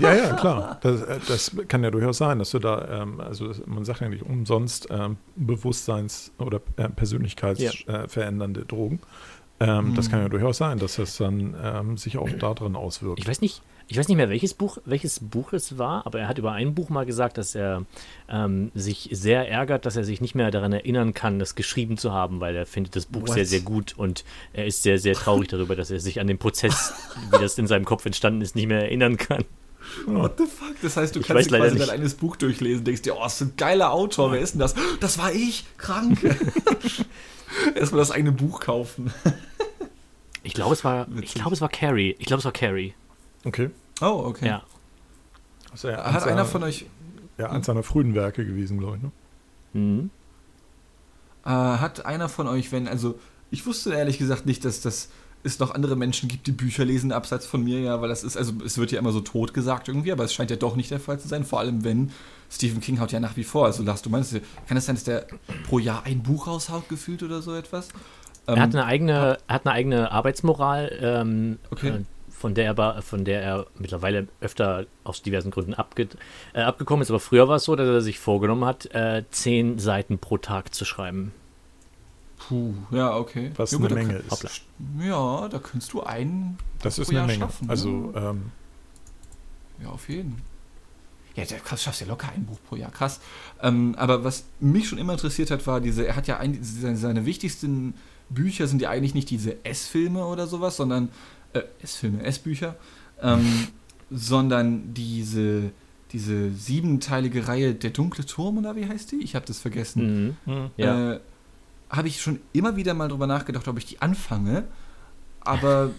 C: Ja, ja, klar. Das, äh, das kann ja durchaus sein, dass du da, ähm, also man sagt ja nicht umsonst ähm, Bewusstseins- oder äh, persönlichkeitsverändernde Drogen. Ähm, Das
B: Mhm.
C: kann ja durchaus sein, dass das dann ähm, sich auch darin auswirkt.
A: Ich weiß nicht, ich weiß nicht mehr, welches Buch, welches Buch es war, aber er hat über ein Buch mal gesagt, dass er ähm, sich sehr ärgert, dass er sich nicht mehr daran erinnern kann, das geschrieben zu haben, weil er findet das Buch
B: What?
A: sehr, sehr gut und er ist sehr, sehr traurig darüber, dass er sich an den Prozess, wie das in seinem Kopf entstanden ist, nicht mehr erinnern kann.
B: What the fuck? Das heißt, du
A: Ich
B: kannst dir quasi dein eines Buch durchlesen und denkst dir, oh, ist ein geiler Autor, wer ist denn das? Das war ich, krank. Erstmal das eigene Buch kaufen.
A: Ich glaube, es war, ich glaube, es war Carrie. Ich glaube, es war Carrie.
C: Okay.
B: Oh, okay.
A: Ja.
C: Also er
B: Hat einer von euch,
C: Ja, eins seiner frühen Werke gewesen, glaube ich. Ne?
A: Mhm.
B: äh, hat einer von euch, wenn, also ich wusste ehrlich gesagt nicht, dass das es noch andere Menschen gibt, die Bücher lesen, abseits von mir, ja, weil das ist, also es wird ja immer so tot gesagt irgendwie, aber es scheint ja doch nicht der Fall zu sein, vor allem wenn Stephen King haut ja nach wie vor, also Lars, du meinst, kann es sein, dass der pro Jahr ein Buch raushaut, gefühlt oder so etwas?
A: Er hat eine eigene, er hat eine eigene Arbeitsmoral, ähm,
B: Okay.
A: Von der, er, von der er mittlerweile öfter aus diversen Gründen abge, äh, abgekommen ist. Aber früher war es so, dass er sich vorgenommen hat, äh, zehn Seiten pro Tag zu schreiben.
B: Puh, ja, okay.
C: Was
B: ja,
C: eine
B: gut,
C: Menge
B: kann-
C: ist.
B: Ja, da kannst du einen
C: Das ist eine
B: Jahr
C: Menge.
B: schaffen,
C: also,
B: ja.
C: ähm,
B: Ja, auf jeden. Ja, der krass, schaffst ja locker ein Buch pro Jahr, krass. Ähm, aber was mich schon immer interessiert hat, war diese, er hat ja ein, seine, seine wichtigsten Bücher sind ja eigentlich nicht diese S-Filme oder sowas, sondern, äh, S-Filme, S-Bücher, ähm, sondern diese, diese siebenteilige Reihe Der dunkle Turm oder wie heißt die? Ich habe das vergessen.
A: Mhm.
C: hm.
A: Ja.
B: Äh, habe ich schon immer wieder mal drüber nachgedacht, ob ich die anfange, aber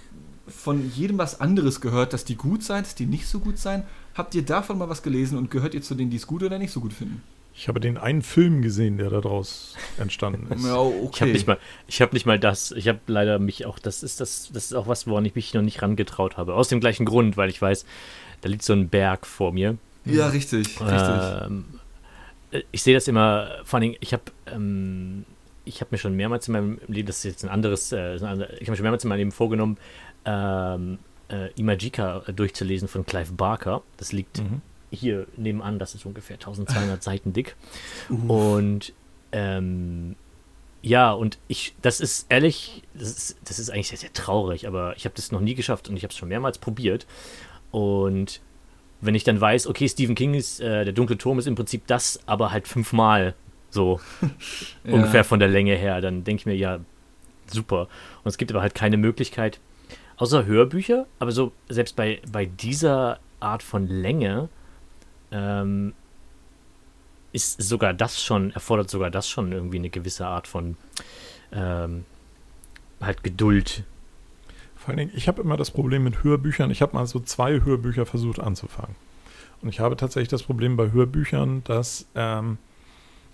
B: von jedem was anderes gehört, dass die gut sein, dass die nicht so gut sein. Habt ihr davon mal was gelesen und gehört ihr zu denen, die es gut oder nicht so gut finden?
C: Ich habe den einen Film gesehen, der daraus entstanden ist.
B: Ja, okay.
A: Ich habe nicht mal, ich habe nicht mal das. Ich habe leider mich auch. Das ist das, das ist auch was, woran ich mich noch nicht rangetraut habe. Aus dem gleichen Grund, weil ich weiß, da liegt so ein Berg vor mir.
B: Ja, richtig, richtig.
A: Ähm, äh, ich sehe das immer, vor allem, ich habe ähm, ich habe mir schon mehrmals in meinem Leben, das ist jetzt ein anderes, äh, ich habe mir schon mehrmals in meinem Leben vorgenommen, ähm, äh, Imagika durchzulesen von Clive Barker. Das liegt
C: Mhm.
A: Hier nebenan, das ist ungefähr 1200 Seiten dick. Und ähm, ja, und ich, das ist ehrlich, das ist, das ist eigentlich sehr, sehr traurig, aber ich habe das noch nie geschafft und ich habe es schon mehrmals probiert. Und wenn ich dann weiß, okay, Stephen King ist, äh, der dunkle Turm ist im Prinzip das, aber halt fünfmal so
B: ja.
A: ungefähr von der Länge her, dann denke ich mir, ja, super. Und es gibt aber halt keine Möglichkeit, außer Hörbücher, aber so selbst bei, bei dieser Art von Länge ähm, ist sogar das schon, erfordert sogar das schon irgendwie eine gewisse Art von ähm, halt Geduld.
C: Vor allen Dingen, ich habe immer das Problem mit Hörbüchern. Ich habe mal so zwei Hörbücher versucht anzufangen. Und ich habe tatsächlich das Problem bei Hörbüchern, dass, ähm,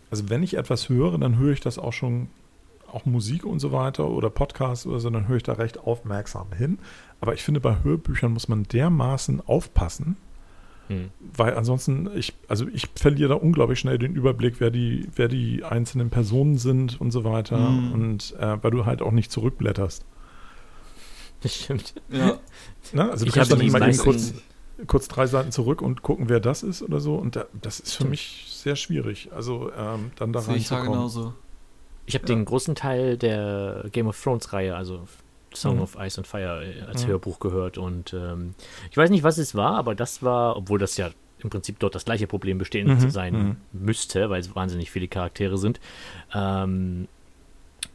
C: also wenn ich etwas höre, dann höre ich das auch schon, auch Musik und so weiter oder Podcasts oder so, dann höre ich da recht aufmerksam hin. Aber ich finde, bei Hörbüchern muss man dermaßen aufpassen,
A: Hm.
C: weil ansonsten, ich, also ich verliere da unglaublich schnell den Überblick, wer die, wer die einzelnen Personen sind und so weiter.
B: Mhm.
C: Und äh, weil du halt auch nicht zurückblätterst.
A: Das stimmt.
B: ja.
C: Ne? Also du
A: Ich
C: kannst dann immer eben
A: meisten-
C: kurz, kurz drei Seiten zurück und gucken, wer das ist oder so. Und da, das ist für mich sehr schwierig. Also ähm, dann da
B: Sehe ich
C: reinzukommen.
B: genauso.
A: Ich habe
B: Ja.
A: den großen Teil der Game of Thrones Reihe, also Song
C: Mhm.
A: of Ice and Fire äh, als
C: Mhm.
A: Hörbuch gehört und ähm, ich weiß nicht, was es war, aber das war, obwohl das ja im Prinzip dort das gleiche Problem bestehen
C: Mhm,
A: sein
C: mhm.
A: müsste, weil es wahnsinnig viele Charaktere sind. Ähm,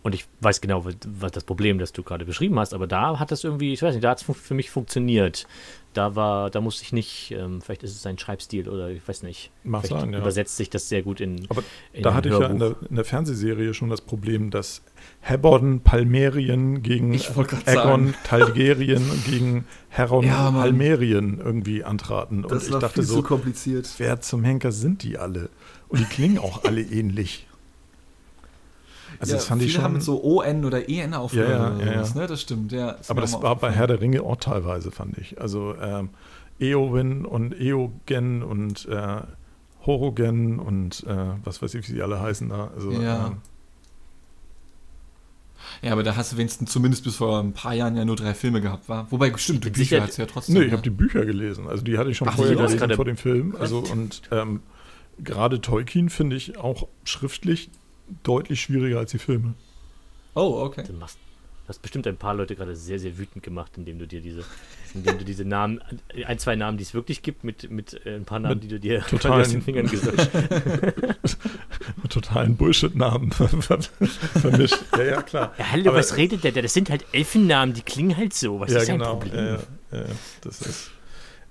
A: und ich weiß genau, was, das Problem, das du gerade beschrieben hast, aber da hat das irgendwie, ich weiß nicht, da hat es für mich funktioniert. Da war, da musste ich nicht, ähm, vielleicht ist es sein Schreibstil oder ich weiß nicht.
C: Mag
A: vielleicht
C: sein, ja.
A: übersetzt sich das sehr gut in.
C: Aber
A: in
C: Da
A: ein
C: hatte ich ja in
A: Hörbuch.
C: der, in der Fernsehserie schon das Problem, dass Hebborn Palmerien gegen
B: sagen.
C: Talgerien gegen Heron
B: Ja.
C: Palmerien irgendwie antraten. Und
B: Das
C: ich
B: war
C: dachte
B: viel
C: so,
B: zu kompliziert.
C: wer zum Henker sind die alle? Und die klingen auch alle ähnlich. Also
B: ja,
C: das fand
B: viele
C: ich schon.
B: haben mit so ON oder EN aufgehört.
C: Ja, ja,
B: oder
C: ja,
B: sowas,
C: ja.
B: Ne? Das stimmt, ja.
C: Aber das war bei. Herr der Ringe auch teilweise, fand ich. Also ähm, Eowyn und Eogen und äh, Horogen und äh, was weiß ich, wie sie alle heißen da. Also,
B: Ja.
C: ähm,
B: Ja, aber da hast du wenigstens zumindest bis vor ein paar Jahren ja nur drei Filme gehabt, war. Wobei, stimmt, die Bücher hast du ja trotzdem.
C: Nee, ich
B: ja.
C: habe die Bücher gelesen. Also die hatte ich schon
B: Ach,
C: vorher gelesen vor dem Film. Also und ähm, gerade Tolkien finde ich auch schriftlich deutlich schwieriger als die Filme.
B: Oh, okay.
A: Du machst, du hast bestimmt ein paar Leute gerade sehr, sehr wütend gemacht, indem du dir diese, indem du diese Namen, ein, zwei Namen, die es wirklich gibt, mit, mit äh, ein paar Namen,
C: Mit
A: die du dir
C: totalen-
A: aus den Fingern gesäugt
C: Mit totalen Bullshit-Namen vermischt. Ja, ja, klar.
A: Ja, hallo,
C: Aber-
A: was redet der da? Das sind halt Elfennamen, die klingen halt so. Was
C: ja,
A: ist dein
C: genau.
A: Problem?
C: Ja, ja, ja, das ist.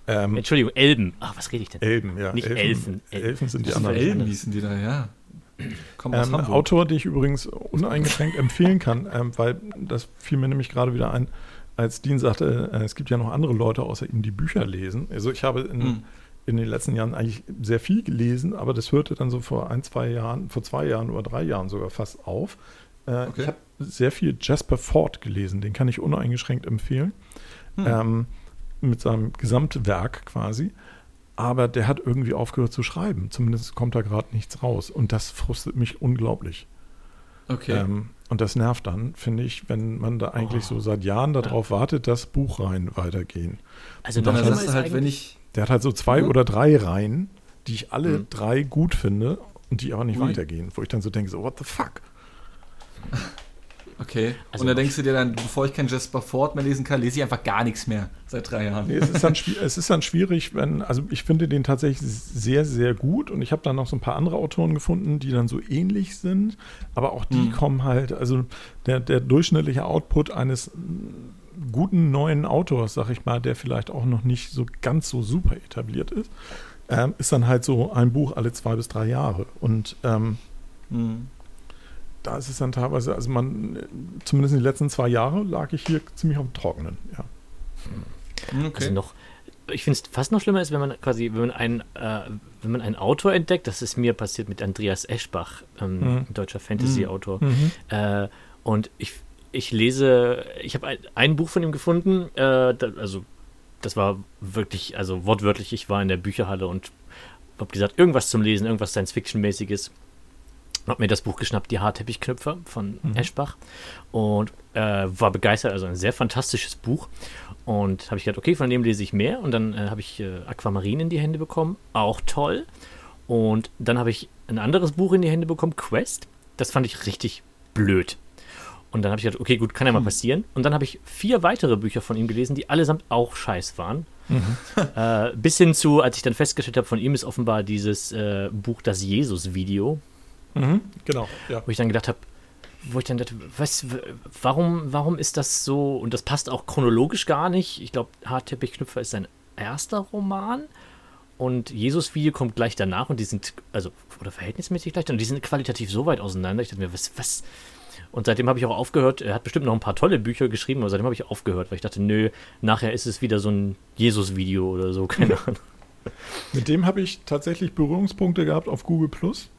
C: Ähm,
A: Entschuldigung, Elben. Ach, was rede ich denn?
C: Elben, ja.
A: Nicht Elfen.
C: Elfen, Elfen sind die
B: Die
C: anderen.
B: Elben hießen die da, ja.
C: Ähm. Autor, den ich übrigens uneingeschränkt empfehlen kann, ähm, weil das fiel mir nämlich gerade wieder ein, als Dean sagte, äh, es gibt ja noch andere Leute außer ihm, die Bücher lesen. Also ich habe in,
B: Hm.
C: in den letzten Jahren eigentlich sehr viel gelesen, aber das hörte dann so vor ein, zwei Jahren, vor zwei Jahren oder drei Jahren sogar fast auf. Äh,
B: Okay.
C: Ich habe sehr viel Jasper Ford gelesen, den kann ich uneingeschränkt empfehlen.
B: Hm.
C: Ähm, mit seinem Gesamtwerk quasi. Aber der hat irgendwie aufgehört zu schreiben. Zumindest kommt da gerade nichts raus. Und das frustet mich unglaublich.
B: okay.
C: Ähm, und das nervt dann, finde ich, wenn man da eigentlich
A: Oh.
C: so seit Jahren darauf wartet, dass Buchreihen weitergehen.
A: Also
B: dann du
A: ist
B: halt, wenn ich.
C: Der hat halt so zwei
B: Mhm.
C: oder drei Reihen, die ich alle
B: Mhm.
C: drei gut finde und die aber nicht
B: Ui.
C: weitergehen. Wo ich dann so denke, so, what the fuck?
B: Okay.
A: Also
B: und dann
A: noch-
B: denkst du dir dann, bevor ich kein Jasper Ford mehr lesen kann, lese ich einfach gar nichts mehr seit drei Jahren.
C: Nee, es ist, dann es ist dann schwierig, wenn, also ich finde den tatsächlich sehr, sehr gut und ich habe dann noch so ein paar andere Autoren gefunden, die dann so ähnlich sind, aber auch die
B: Mhm.
C: kommen halt, also der, der durchschnittliche Output eines guten neuen Autors, sag ich mal, der vielleicht auch noch nicht so ganz so super etabliert ist, ähm, ist dann halt so ein Buch alle zwei bis drei Jahre und ähm,
B: Hm.
C: Da ist es dann teilweise, also man, zumindest in den letzten zwei Jahren lag ich hier ziemlich auf dem Trockenen, ja.
B: Hm, Okay.
A: Also noch, ich finde es fast noch schlimmer ist, wenn man quasi, wenn man einen, äh, wenn man einen Autor entdeckt, das ist mir passiert mit Andreas Eschbach, ähm,
C: Mhm.
A: deutscher Fantasy-Autor.
C: Mhm.
A: Äh, und ich, ich lese, ich habe ein, ein Buch von ihm gefunden, äh, da, also das war wirklich, also wortwörtlich, ich war in der Bücherhalle und habe gesagt, irgendwas zum Lesen, irgendwas Science-Fiction-mäßiges. Hab mir das Buch geschnappt, Die Haarteppichknüpfer von
C: Mhm.
A: Eschbach und äh, war begeistert, also ein sehr fantastisches Buch. Und habe ich gedacht, okay, von dem lese ich mehr. Und dann äh, habe ich äh, Aquamarin in die Hände bekommen, auch toll. Und dann habe ich ein anderes Buch in die Hände bekommen, Quest. Das fand ich richtig blöd. Und dann habe ich gedacht, okay, gut, kann ja mal
B: Hm.
A: passieren. Und dann habe ich vier weitere Bücher von ihm gelesen, die allesamt auch scheiß waren.
C: Mhm.
A: Äh, bis hin zu, als ich dann festgestellt habe, von ihm ist offenbar dieses äh, Buch Das Jesus-Video,
C: Mhm. Genau, ja.
A: wo ich dann gedacht habe, wo ich dann dachte, was, warum, warum ist das so, und das passt auch chronologisch gar nicht. Ich glaube, Hartteppichknüpfer ist sein erster Roman und Jesus-Video kommt gleich danach und die sind, also, oder verhältnismäßig gleich, und die sind qualitativ so weit auseinander. Ich dachte mir, was, was? Und seitdem habe ich auch aufgehört, er hat bestimmt noch ein paar tolle Bücher geschrieben, aber seitdem habe ich aufgehört, weil ich dachte, nö, nachher ist es wieder so ein Jesus-Video oder so, keine Ahnung.
C: Mit dem habe ich tatsächlich Berührungspunkte gehabt auf Google Plus.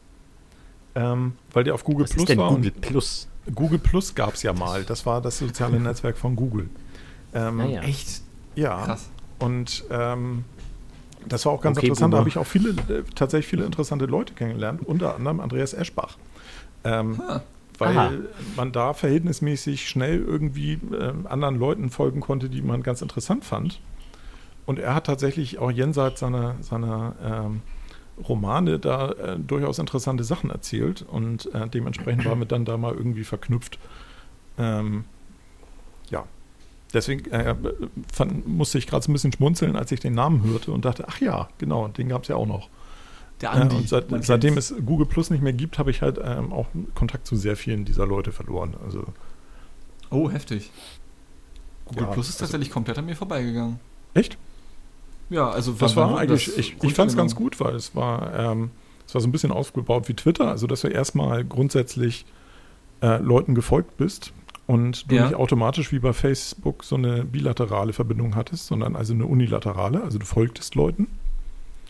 C: Ähm, weil der auf Google
A: Was
C: Plus
A: ist denn
C: war.
A: Google Plus?
C: Google Plus gab es ja mal. Das war das soziale Netzwerk von Google. Ähm,
A: Ah ja.
B: Echt
C: ja.
B: krass.
C: Und ähm, das war auch ganz
A: Okay,
C: interessant. Da
A: Boomer.
C: habe ich auch viele, äh, tatsächlich viele interessante Leute kennengelernt, unter anderem Andreas Eschbach. Ähm,
B: Ah.
C: weil
A: Aha.
C: man da verhältnismäßig schnell irgendwie ähm, anderen Leuten folgen konnte, die man ganz interessant fand. Und er hat tatsächlich auch jenseits seiner, seiner ähm, Romane da äh, durchaus interessante Sachen erzählt und äh, dementsprechend waren wir dann da mal irgendwie verknüpft. Ähm, ja, deswegen äh, fand, musste ich gerade so ein bisschen schmunzeln, als ich den Namen hörte und dachte, ach ja, genau, den gab es ja auch noch.
B: Der Andi.
C: und seit, seitdem es Google Plus nicht mehr gibt, habe ich halt ähm, auch Kontakt zu sehr vielen dieser Leute verloren. Also
B: Oh, heftig. Google
C: Ja,
B: Plus ist
C: also-
B: tatsächlich komplett an mir vorbeigegangen.
C: echt?
B: Ja, also
C: Das
B: wann-
C: war eigentlich,
B: das
C: ich, ich fand es ganz gut, weil es war, ähm, es war so ein bisschen aufgebaut wie Twitter, also dass du erstmal grundsätzlich äh, Leuten gefolgt bist und du
B: Ja.
C: nicht automatisch wie bei Facebook so eine bilaterale Verbindung hattest, sondern also eine unilaterale, also du folgtest Leuten.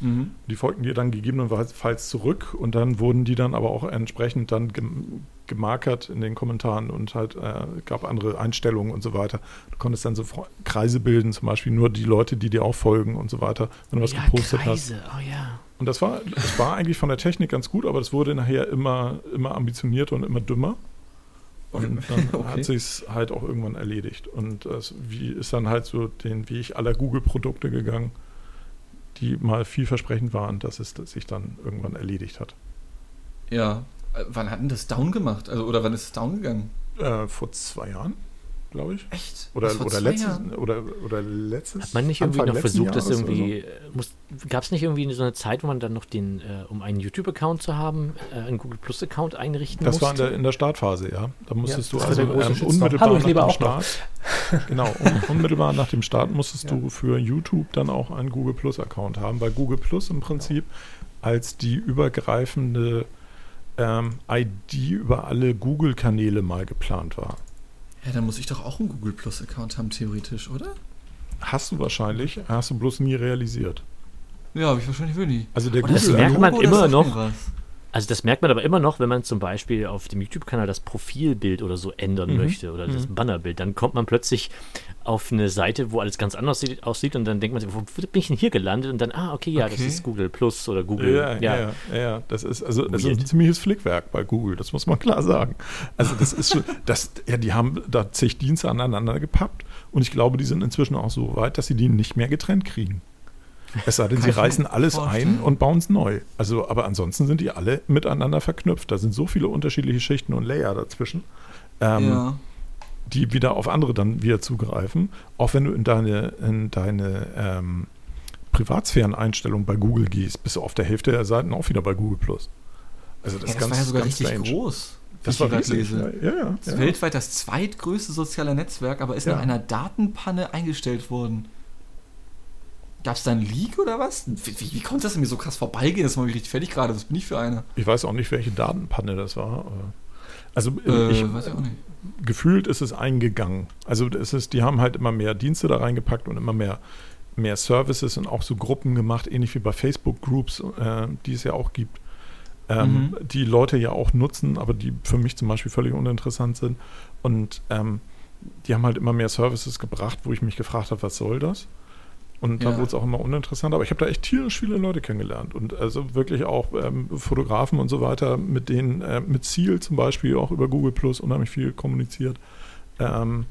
B: Mhm.
C: Die folgten dir dann gegebenenfalls zurück und dann wurden die dann aber auch entsprechend dann gemarkert in den Kommentaren und halt äh, gab andere Einstellungen und so weiter. Du konntest dann so Kreise bilden, zum Beispiel nur die Leute, die dir auch folgen und so weiter, wenn du was
A: ja,
C: gepostet hast.
A: Kreise. Oh ja.
C: Und das war, das war eigentlich von der Technik ganz gut, aber das wurde nachher immer, immer ambitionierter und immer dümmer. Und dann
B: Okay.
C: hat sich halt auch irgendwann erledigt. Und das wie ist dann halt so den Weg aller Google-Produkte gegangen, die mal vielversprechend waren, dass es sich dann irgendwann erledigt hat.
B: Ja. Äh, Wann hat denn das down gemacht? Also, oder wann ist es down gegangen?
C: Äh, vor zwei Jahren, glaube ich.
B: Echt?
C: Oder,
B: Das
C: oder, letztes,
B: Jahren?
C: oder, oder letztes.
A: Hat man nicht irgendwie
C: Anfang
A: noch versucht, das
C: Jahres oder
A: irgendwie. Gab es nicht irgendwie so eine Zeit, wo man dann noch den, äh, um einen YouTube-Account zu haben, äh, einen Google Plus-Account einrichten
C: Das war in
A: musste?
C: der, in der Startphase, ja. Da musstest
D: das
C: du also ähm, unmittelbar
D: Hallo,
C: nach dem. Start. Genau, un unmittelbar nach dem Start musstest du für YouTube dann auch einen Google Plus Account haben, weil Google Plus im Prinzip als die übergreifende ähm, ID über alle Google-Kanäle mal geplant war.
B: Ja, dann muss ich doch auch einen Google Plus Account haben, theoretisch, oder?
C: Hast du wahrscheinlich, hast du bloß nie realisiert.
B: Ja, habe ich wahrscheinlich wirklich.
C: Also der
B: Und das
C: Google
A: merkt man immer noch. Also das merkt man aber immer noch, wenn man zum Beispiel auf dem YouTube-Kanal das Profilbild oder so ändern
C: Mhm.
A: möchte oder das
C: Mhm.
A: Bannerbild. Dann kommt man plötzlich auf eine Seite, wo alles ganz anders sieht, aussieht und dann denkt man sich, wo bin ich denn hier gelandet? Und dann, ah, okay, ja, das
B: Okay.
A: ist Google Plus oder Google.
C: Ja, ja, ja, ja, ja. Das ist also das ist ein ziemliches Flickwerk bei Google, das muss man klar sagen. Also das ist schon, das, ja, die haben da zig Dienste aneinander gepappt und ich glaube, die sind inzwischen auch so weit, dass sie die nicht mehr getrennt kriegen. Es sei denn, sie reißen alles
B: vorstellen.
C: ein und bauen es neu. Also, aber ansonsten sind die alle miteinander verknüpft. Da sind so viele unterschiedliche Schichten und Layer dazwischen. Ähm,
B: ja.
C: die wieder auf andere dann wieder zugreifen, auch wenn du in deine, in deine ähm, Privatsphären-Einstellung bei Google gehst, bist du auf der Hälfte der Seiten auch wieder bei Google Plus. Also das,
B: ja, das
C: ganz,
B: war ja sogar richtig
C: strange.
B: groß.
C: Das
B: ich
C: war riesig.
B: lese.
C: Ja, ja,
B: Das ist
C: ja.
B: weltweit das zweitgrößte soziale Netzwerk, aber ist
C: Ja.
B: nach einer Datenpanne eingestellt worden. Gab es da einen Leak oder was? Wie, wie, wie konnte das mir so krass vorbeigehen? Das war mich richtig fertig gerade. Was bin ich für eine?
C: Ich weiß auch nicht, welche Datenpanne das war. aber- Also
B: Äh,
C: ich,
B: weiß ich auch nicht.
C: gefühlt ist es eingegangen. Also es ist, die haben halt immer mehr Dienste da reingepackt und immer mehr, mehr Services und auch so Gruppen gemacht, ähnlich wie bei Facebook-Groups, äh, die es ja auch gibt. Ähm,
B: Mhm.
C: Die Leute ja auch nutzen, aber die für mich zum Beispiel völlig uninteressant sind. Und ähm, die haben halt immer mehr Services gebracht, wo ich mich gefragt habe, was soll das? Und dann
B: Ja.
C: wurde es auch immer uninteressanter. Aber ich habe da echt tierisch viele Leute kennengelernt. Und also wirklich auch ähm, Fotografen und so weiter, mit denen, äh, mit Ziel zum Beispiel, auch über Google Plus unheimlich viel kommuniziert. Ähm,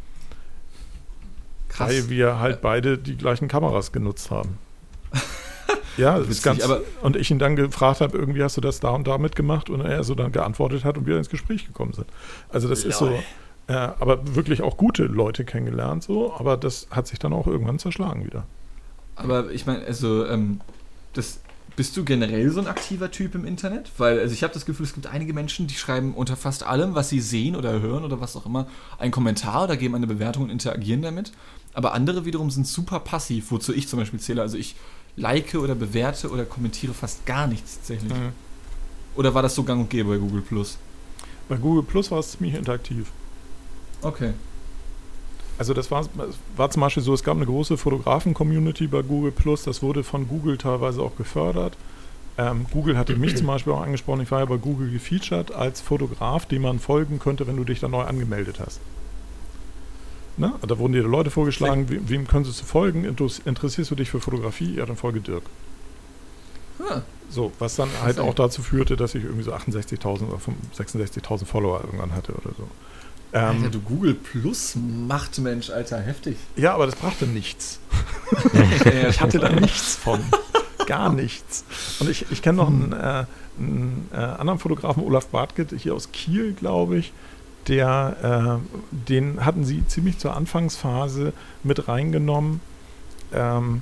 B: Krass.
C: weil wir halt beide die gleichen Kameras genutzt haben. ja, das ist
B: Witzig,
C: ganz.
B: aber-
C: und ich ihn dann gefragt habe, irgendwie hast du das da und da mitgemacht und er so dann geantwortet hat und wir ins Gespräch gekommen sind. Also das ist so, äh, aber wirklich auch gute Leute kennengelernt, so, aber das hat sich dann auch irgendwann zerschlagen wieder.
B: Aber ich meine, also, ähm, das, bist du generell so ein aktiver Typ im Internet? Weil, also ich habe das Gefühl, es gibt einige Menschen, die schreiben unter fast allem, was sie sehen oder hören oder was auch immer, einen Kommentar oder geben eine Bewertung und interagieren damit. Aber andere wiederum sind super passiv, wozu ich zum Beispiel zähle. Also ich like oder bewerte oder kommentiere fast gar nichts tatsächlich. Oder war das so gang und gäbe bei Google Plus?
C: Bei Google Plus war es ziemlich interaktiv.
B: Okay.
C: Also das war, war zum Beispiel so, es gab eine große Fotografen-Community bei Google Plus, das wurde von Google teilweise auch gefördert. Ähm, Google hatte mich zum Beispiel auch angesprochen, ich war ja bei Google gefeatured als Fotograf, dem man folgen könnte, wenn du dich da neu angemeldet hast. Ne? Da wurden dir Leute vorgeschlagen, we wem könntest du folgen? Interessierst du dich für Fotografie? Ja, dann folge Dirk. So, was dann halt auch dazu führte, dass ich irgendwie so 68.000 oder 66.000 Follower irgendwann hatte oder so. Ähm,
B: Alter, du Google Plus macht Mensch, Alter, heftig.
C: ja, aber das brachte nichts. Ich hatte da nichts von. Gar nichts. Und ich, ich kenne noch einen, äh, einen äh, anderen Fotografen, Olaf Bartget, hier aus Kiel, glaube ich. der, äh, den hatten sie ziemlich zur Anfangsphase mit reingenommen ähm,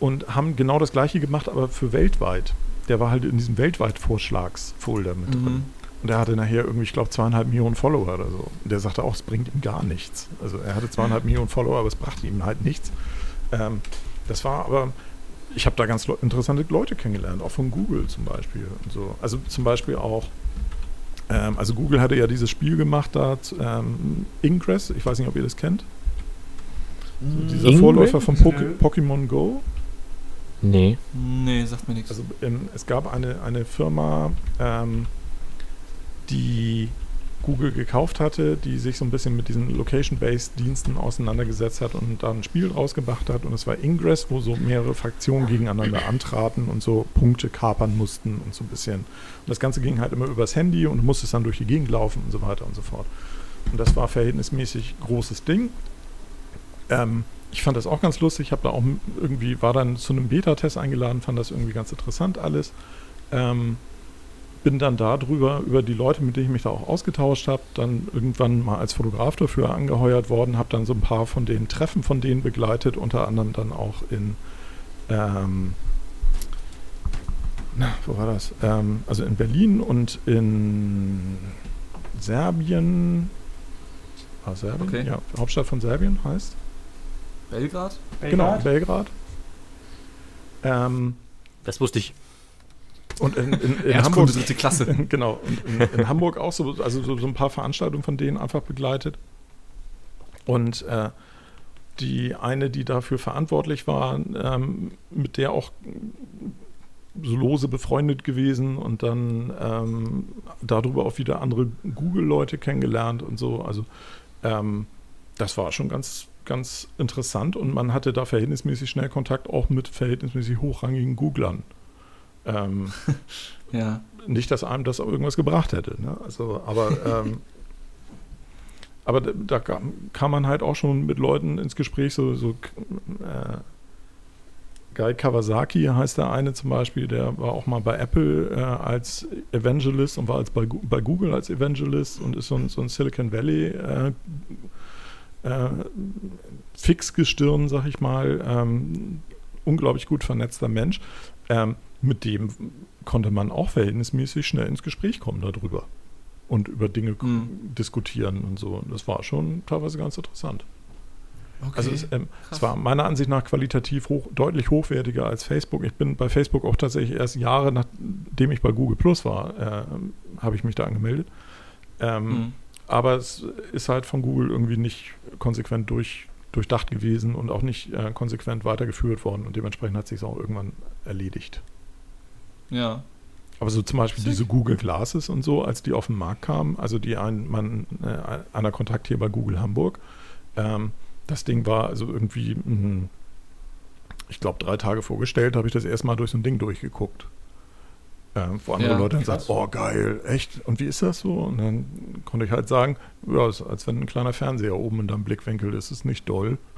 C: und haben genau das gleiche gemacht, aber für weltweit. Der war halt in diesem Weltweit-Vorschlagsfolder mit
B: Mhm.
C: drin. Und er hatte nachher irgendwie, ich glaube, zweieinhalb Millionen Follower oder so. Und der sagte auch, es bringt ihm gar nichts. Also er hatte zweieinhalb Millionen Follower, aber es brachte ihm halt nichts. Ähm, das war aber, ich habe da ganz le- interessante Leute kennengelernt, auch von Google zum Beispiel. Und so. Also zum Beispiel auch, ähm, also Google hatte ja dieses Spiel gemacht da, ähm, Ingress, ich weiß nicht, ob ihr das kennt. So dieser
A: Ingress?
C: Vorläufer von Poke
D: Nö.
C: Pokémon Go.
A: Nee.
B: Nee, sagt mir nichts.
C: Also ähm, es gab eine, eine Firma, ähm, die Google gekauft hatte, die sich so ein bisschen mit diesen Location-Based Diensten auseinandergesetzt hat und da ein Spiel rausgebracht hat. Und es war Ingress, wo so mehrere Fraktionen gegeneinander antraten und so Punkte kapern mussten und so ein bisschen. Und das Ganze ging halt immer übers Handy und du musstest dann durch die Gegend laufen und so weiter und so fort. Und das war verhältnismäßig großes Ding. Ähm, ich fand das auch ganz lustig. Ich habe da auch irgendwie, war dann zu einem Beta-Test eingeladen, fand das irgendwie ganz interessant alles. Ähm, bin dann darüber, über die Leute, mit denen ich mich da auch ausgetauscht habe, dann irgendwann mal als Fotograf dafür angeheuert worden, habe dann so ein paar von den Treffen von denen begleitet, unter anderem dann auch in, ähm, na, wo war das? Ähm, also in Berlin und in Serbien. War Serbien?
B: Okay.
C: Ja, Hauptstadt von Serbien heißt.
B: Belgrad?
C: Genau, Belgrad. Ähm,
A: Das wusste ich.
C: Und in, in, in Hamburg
B: dritte Klasse.
C: genau. In, in Hamburg auch so, also so, so ein paar Veranstaltungen von denen einfach begleitet. Und äh, die eine, die dafür verantwortlich war, ähm, mit der auch so lose befreundet gewesen und dann ähm, darüber auch wieder andere Google-Leute kennengelernt und so. Also ähm, das war schon ganz, ganz interessant und man hatte da verhältnismäßig schnell Kontakt auch mit verhältnismäßig hochrangigen Googlern. Ähm,
B: Ja.
C: nicht, dass einem das irgendwas gebracht hätte. Ne? Also, aber ähm, aber da, kam, kam man halt auch schon mit Leuten ins Gespräch, so, so äh, Guy Kawasaki heißt der eine zum Beispiel, der war auch mal bei Apple äh, als Evangelist und war als bei, bei Google als Evangelist und ist so ein, so ein Silicon Valley äh, äh, Fixgestirn, sag ich mal, ähm, unglaublich gut vernetzter Mensch. Ähm, mit dem konnte man auch verhältnismäßig schnell ins Gespräch kommen darüber und über Dinge
B: Mhm.
C: diskutieren und so. Und das war schon teilweise ganz interessant.
B: Okay.
C: Also es, ähm, es war meiner Ansicht nach qualitativ hoch, deutlich hochwertiger als Facebook. Ich bin bei Facebook auch tatsächlich erst Jahre nachdem ich bei Google Plus war, äh, habe ich mich da angemeldet. Ähm,
B: Mhm.
C: Aber es ist halt von Google irgendwie nicht konsequent durch, durchdacht gewesen und auch nicht äh, konsequent weitergeführt worden und dementsprechend hat sich auch irgendwann erledigt.
B: Ja.
C: Aber so zum Beispiel
B: Sick.
C: diese Google Glasses und so, als die auf den Markt kamen, also die ein, man, äh, einer Kontakt hier bei Google Hamburg, ähm, das Ding war also irgendwie, mh, ich glaube, drei Tage vorgestellt, habe ich das erstmal durch so ein Ding durchgeguckt. Ähm, wo andere
B: Ja,
C: Leute dann
B: krass.
C: sagen, oh geil, echt? Und wie ist das so? Und dann konnte ich halt sagen, ja, ist, als wenn ein kleiner Fernseher oben in deinem Blickwinkel ist, ist nicht doll.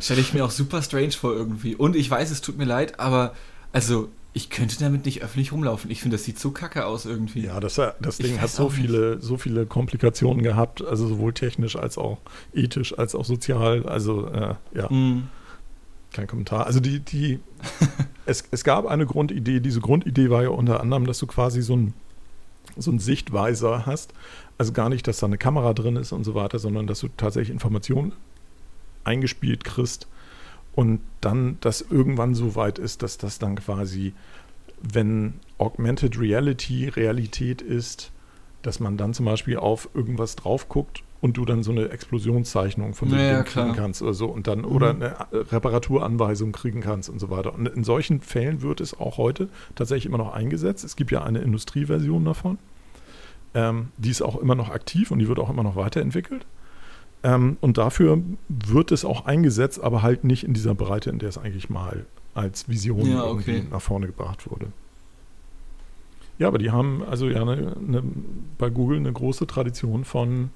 B: Stelle ich mir auch super strange vor irgendwie. Und ich weiß, es tut mir leid, aber also ich könnte damit nicht öffentlich rumlaufen. Ich finde, das sieht so kacke aus irgendwie.
C: Ja, das, das
B: Ich
C: Ding hat so
B: nicht.
C: viele, so viele Komplikationen gehabt, also sowohl technisch als auch ethisch, als auch sozial. Also äh, ja,
B: Mhm.
C: Kein Kommentar. Also die, die, es, es gab eine Grundidee. Diese Grundidee war ja unter anderem, dass du quasi so ein so einen Sichtweiser hast. Also gar nicht, dass da eine Kamera drin ist und so weiter, sondern dass du tatsächlich Informationen eingespielt kriegst und dann das irgendwann so weit ist, dass das dann quasi, wenn Augmented Reality Realität ist, dass man dann zum Beispiel auf irgendwas drauf guckt und du dann so eine Explosionszeichnung von dem
B: Ja,
C: Ding kriegen
B: klar.
C: kannst oder so und dann oder
B: Mhm.
C: eine Reparaturanweisung kriegen kannst und so weiter. Und in solchen Fällen wird es auch heute tatsächlich immer noch eingesetzt. Es gibt ja eine Industrieversion davon. Ähm, die ist auch immer noch aktiv und die wird auch immer noch weiterentwickelt. Ähm, und dafür wird es auch eingesetzt, aber halt nicht in dieser Breite, in der es eigentlich mal als Vision
B: Ja, okay.
C: nach vorne gebracht wurde. Ja, aber die haben also ja eine, eine, bei Google eine große Tradition von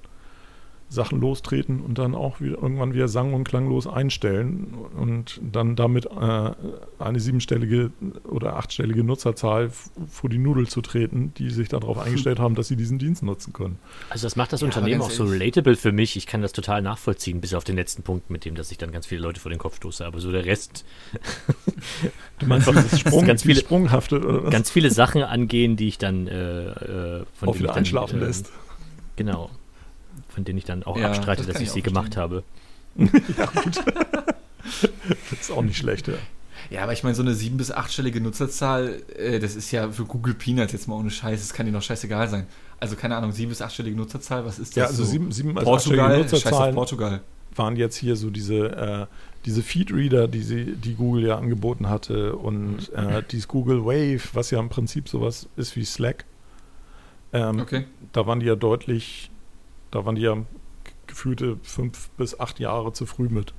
C: Sachen lostreten und dann auch wieder, irgendwann wieder sang- und klanglos einstellen und dann damit äh, eine siebenstellige oder achtstellige Nutzerzahl vor die Nudel zu treten, die sich darauf eingestellt haben, dass sie diesen Dienst nutzen können.
A: Also das macht das
B: Ja,
A: Unternehmen auch so relatable für mich. Ich kann das total nachvollziehen, bis auf den letzten Punkt mit dem, dass ich dann ganz viele Leute vor den Kopf stoße. Aber so der Rest,
C: Du meinst dieses Sprung,
A: ganz viele-
C: Sprunghafte oder was?
A: ganz viele Sachen angehen, die ich dann äh, äh, von
C: auch wieder einschlafen
A: ähm,
C: lässt.
A: Genau. Von denen ich dann auch
B: Ja,
A: abstreite,
B: das
A: dass ich
B: ich
A: sie gemacht habe.
C: ja, gut. das ist auch nicht schlecht, ja.
B: Ja, aber ich meine, so eine sieben- bis achtstellige Nutzerzahl, äh, das ist ja für Google Peanuts jetzt mal ohne Scheiß, das kann dir noch scheißegal sein. Also keine Ahnung, sieben- bis achtstellige Nutzerzahl, was ist das?
C: Ja, also
B: so?
C: sieben, sieben also
B: Portugal,
C: Nutzerzahlen
B: Portugal.
C: waren jetzt hier so diese, äh, diese Feed-Reader, die, sie, die Google ja angeboten hatte und äh, dieses Google Wave, was ja im Prinzip sowas ist wie Slack. Ähm,
B: Okay.
C: Da waren die ja deutlich, da waren die ja gefühlte fünf bis acht Jahre zu früh mit.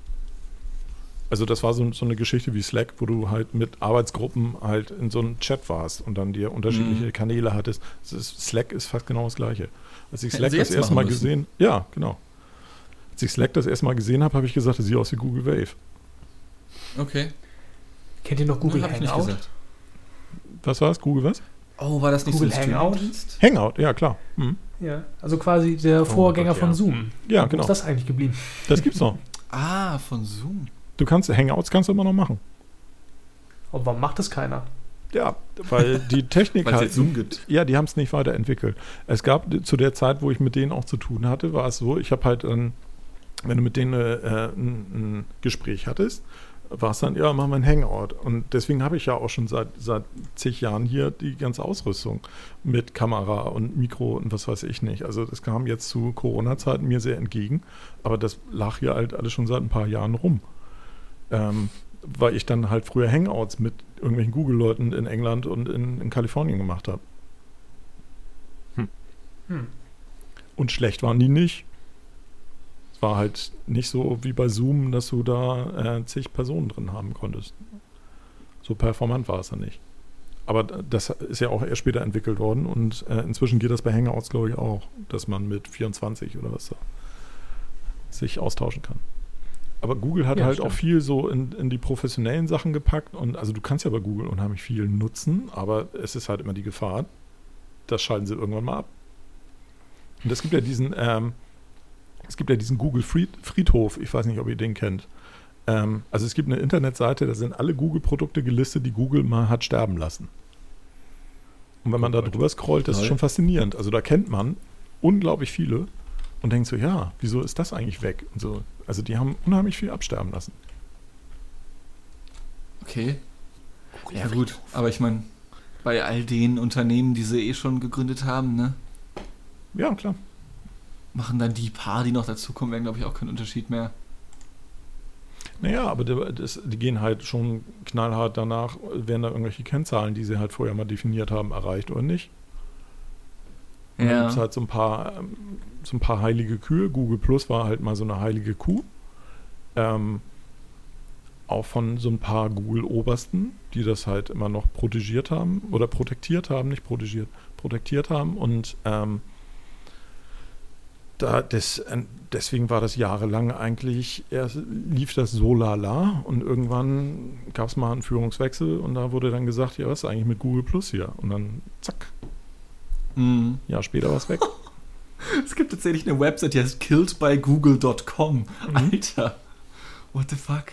C: Also das war so, so eine Geschichte wie Slack, wo du halt mit Arbeitsgruppen halt in so einem Chat warst und dann dir unterschiedliche
B: Mhm.
C: Kanäle hattest. Ist, Slack ist fast genau das gleiche. Als ich Slack das erste Mal
B: müssen.
C: gesehen, ja, genau. Als ich Slack das erste Mal gesehen habe, habe ich gesagt, das sieht aus wie Google Wave.
B: Okay.
D: Kennt ihr noch Google
B: nicht
D: Hangout?
C: Was war es? Google was?
B: Oh, war das nicht
D: Google
B: so ein
D: Hangout?
C: Hangout, ja klar. Mhm.
D: Ja, also quasi der Vorgänger
A: Gott, ja.
D: von Zoom.
C: Ja,
D: Wo
C: genau.
D: ist das eigentlich geblieben?
C: Das gibt's noch.
B: Ah, von Zoom.
C: Du kannst Hangouts kannst du immer noch machen.
D: Und warum macht das keiner?
C: Ja, weil die Technik halt
B: Zoom gibt.
C: Ja, die haben es nicht weiterentwickelt. Es gab zu der Zeit, wo ich mit denen auch zu tun hatte, war es so, ich habe halt, ähm, wenn du mit denen äh, ein, ein Gespräch hattest, war es dann, ja, machen wir ein Hangout. Und deswegen habe ich ja auch schon seit, seit zig Jahren hier die ganze Ausrüstung mit Kamera und Mikro und was weiß ich nicht. Also das kam jetzt zu Corona-Zeiten mir sehr entgegen, aber das lag hier halt alles schon seit ein paar Jahren rum. Ähm, weil ich dann halt früher Hangouts mit irgendwelchen Google-Leuten in England und in, in Kalifornien gemacht habe.
D: Hm.
C: Und schlecht waren die nicht. War halt nicht so wie bei Zoom, dass du da äh, zig Personen drin haben konntest. So performant war es dann nicht. Aber das ist ja auch erst später entwickelt worden und äh, inzwischen geht das bei Hangouts, glaube ich, auch, dass man mit 24 oder was da sich austauschen kann. Aber Google hat
D: Ja,
C: halt
D: stimmt.
C: auch viel so in, in die professionellen Sachen gepackt und also du kannst ja bei Google unheimlich viel nutzen, aber es ist halt immer die Gefahr, das schalten sie irgendwann mal ab. Und es gibt ja diesen, ähm, es gibt ja diesen Google Fried, Friedhof, ich weiß nicht, ob ihr den kennt. Ähm, also es gibt eine Internetseite, da sind alle Google-Produkte gelistet, die Google mal hat sterben lassen. Und wenn man da drüber scrollt, das ist schon faszinierend. Also da kennt man unglaublich viele und denkt so, ja, wieso ist das eigentlich weg? Und so. Also die haben unheimlich viel absterben lassen.
B: Okay. Ja gut, aber ich meine, bei all den Unternehmen, die sie eh schon gegründet haben, ne,
C: Ja, klar.
B: Machen dann die paar, die noch dazukommen, werden glaube ich auch keinen Unterschied mehr.
C: Naja, aber das, die gehen halt schon knallhart danach, werden da irgendwelche Kennzahlen, die sie halt vorher mal definiert haben, erreicht oder nicht. Und dann gibt es halt so ein paar, ähm, so ein paar heilige Kühe. Google Plus war halt mal so eine heilige Kuh. Ähm, auch von so ein paar Google-Obersten, die das halt immer noch protegiert haben oder protektiert haben, nicht protegiert, protektiert haben. Und ähm, da des, äh, deswegen war das jahrelang eigentlich, erst lief das so lala und irgendwann gab es mal einen Führungswechsel und da wurde dann gesagt, ja, was ist eigentlich mit Google Plus hier? Und dann zack,
B: Mhm.
C: Jahr später war es weg.
B: Es gibt tatsächlich eine Website, die heißt killedbygoogle.com.
C: Mhm.
B: Alter. What the fuck?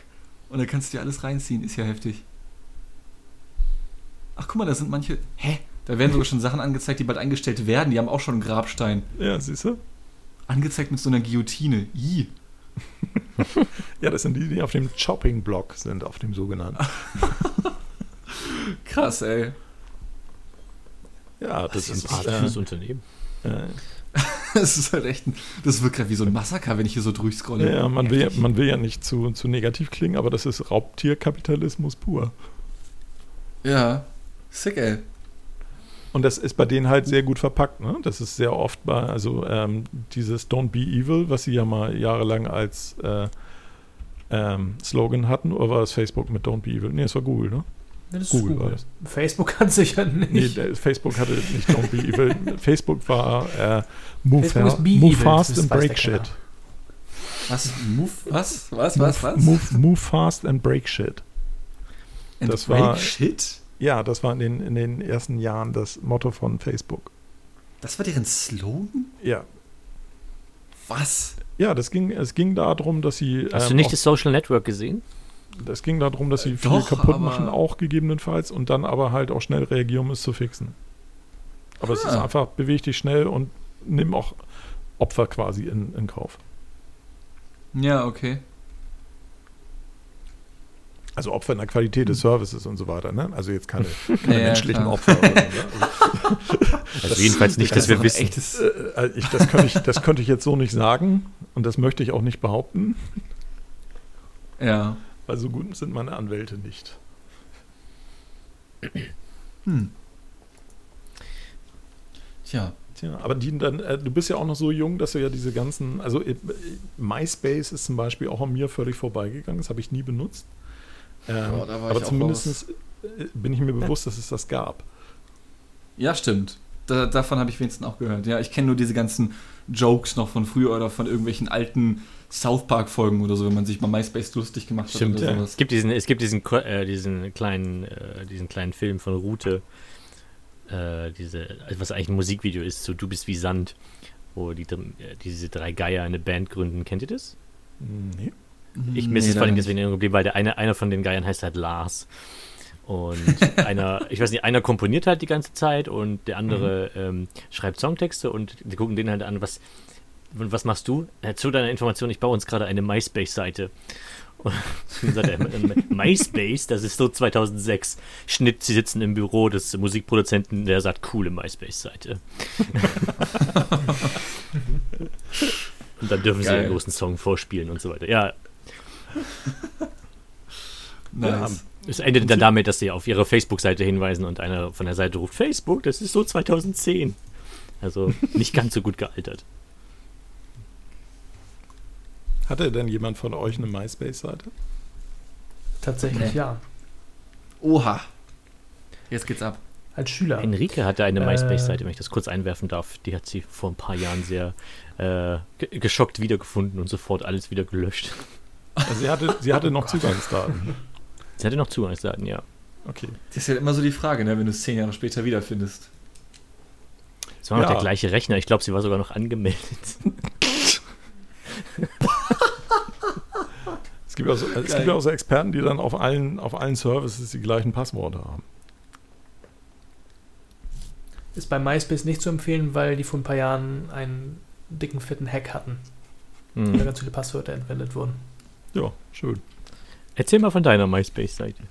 B: Und da kannst du dir alles reinziehen, ist ja heftig. Ach guck mal, da sind manche. Hä? Da werden sogar schon Sachen angezeigt, die bald eingestellt werden. Die haben auch schon einen Grabstein.
C: Ja, siehst du?
B: Angezeigt mit so einer Guillotine. I.
C: Ja, das sind die, die auf dem Chopping-Block sind, auf dem sogenannten.
B: Krass, ey.
C: Ja, das
B: ist
C: ist.
A: Art
C: Äh,
A: fürs Unternehmen.
C: äh,
B: Das ist halt echt ein, Das wirkt gerade wie so ein Massaker, wenn ich hier so durchscrolle.
C: ja, man will, ja, man will ja nicht zu, zu negativ klingen, aber das ist Raubtierkapitalismus pur.
B: Ja. Sick, ey.
C: Und das ist bei denen halt sehr gut verpackt. Ne? Das ist sehr oft bei, also ähm, dieses Don't be evil, was sie ja mal jahrelang als äh, ähm, Slogan hatten, oder war das Facebook mit Don't be evil? Nee, es war Google, ne?
D: Das ist
C: Google
D: Google.
C: war das.
D: Facebook kann sicher nicht.
C: Nee, Facebook hatte nicht Don't be evil. Facebook war äh, move,
D: Facebook be
C: move
D: evil,
C: fast and break shit.
B: Was? Move? Was? Was? Was? Was?
C: Move, move fast and break shit.
B: And
C: das
B: break
C: war-
B: Shit?
C: Ja, das war in den, in den ersten Jahren das Motto von Facebook.
B: Das war deren Slogan?
C: Ja.
B: Was?
C: Ja, das ging, es ging darum, dass sie.
A: Hast du
C: ähm,
A: nicht
C: auch-
A: das Social Network gesehen?
C: Das ging darum, dass sie
B: Äh,
C: viel
B: doch,
C: kaputt machen, auch gegebenenfalls, und dann aber halt auch schnell reagieren, um es zu fixen. Aber es ist
B: Ah.
C: einfach, beweg dich schnell und nimm auch Opfer quasi in, in Kauf.
B: Ja, okay.
C: Also Opfer in der Qualität des Services und so weiter, ne? Also jetzt keine, keine
B: Ja,
C: menschlichen
B: klar.
C: Opfer. Oder so, ne?
A: Also jedenfalls nicht, dass
B: ist
A: wir wissen.
B: Echtes,
C: also, äh, ich, das, könnte ich, das könnte ich jetzt so nicht sagen und das möchte ich auch nicht behaupten,
B: ja.
C: weil so gut sind meine Anwälte nicht.
B: Hm. Tja.
C: Tja, aber die dann, äh, du bist ja auch noch so jung, dass du ja diese ganzen, also äh, MySpace ist zum Beispiel auch an mir völlig vorbeigegangen, das habe ich nie benutzt. Ähm,
B: Boah, da war ich
C: aber
B: auch
C: zumindest bin ich mir bewusst, dass es das gab.
B: Ja, stimmt. Da, davon habe ich wenigstens auch gehört. Ja, ich kenne nur diese ganzen Jokes noch von früher oder von irgendwelchen alten South Park-Folgen oder so, wenn man sich mal MySpace lustig gemacht hat
A: Stimmt,
B: oder
C: ja.
B: sowas.
A: Es gibt diesen, es gibt diesen, äh, diesen kleinen, äh, diesen kleinen Film von Rute, äh, diese, was eigentlich ein Musikvideo ist, so Du bist wie Sand, wo die, äh, diese drei Geier eine Band gründen. Kennt ihr das?
C: Nee.
A: Ich mir ist
B: Nee,
A: es vor allem deswegen geblieben, weil der eine, einer von den Geiern heißt halt Lars. Und einer, ich weiß nicht, einer komponiert halt die ganze Zeit und der andere ähm, schreibt Songtexte und die gucken den halt an, was, was machst du? Äh, zu deiner Information, ich baue uns gerade eine MySpace-Seite. Und dann sagt er, MySpace, das ist so 2006. Schnitt, sie sitzen im Büro des Musikproduzenten, der sagt, coole MySpace-Seite. und dann dürfen sie
B: Geil.
A: den großen Song vorspielen und so weiter. Ja,
B: Nice.
A: Es endet dann damit, dass sie auf ihre Facebook-Seite hinweisen und einer von der Seite ruft, Facebook, das ist so 2010. Also nicht ganz so gut gealtert.
C: Hatte denn jemand von euch eine MySpace-Seite?
D: Tatsächlich
B: Nee.
D: ja.
B: Oha. Jetzt geht's ab.
D: Als Schüler.
A: Enrique hatte eine
D: Äh.
A: MySpace-Seite, wenn ich das kurz einwerfen darf. Die hat sie vor ein paar Jahren sehr äh, ge- geschockt wiedergefunden und sofort alles wieder gelöscht.
C: Also sie hatte, sie hatte noch Zugangsdaten.
A: Sie hatte noch Zugangsdaten, ja.
C: Okay.
B: Das ist ja immer so die Frage, ne, wenn du es zehn Jahre später wiederfindest.
A: Es war noch
C: Ja.
A: der gleiche Rechner. Ich glaube, sie war sogar noch angemeldet.
C: Es gibt, auch so, es gibt ja auch so Experten, die dann auf allen, auf allen Services die gleichen Passworte haben.
D: Ist bei MySpace nicht zu empfehlen, weil die vor ein paar Jahren einen dicken, fetten Hack hatten. Da
A: Hm.
D: ganz viele Passwörter entwendet wurden.
C: Ja, schön.
A: Erzähl mal von deiner MySpace-Seite.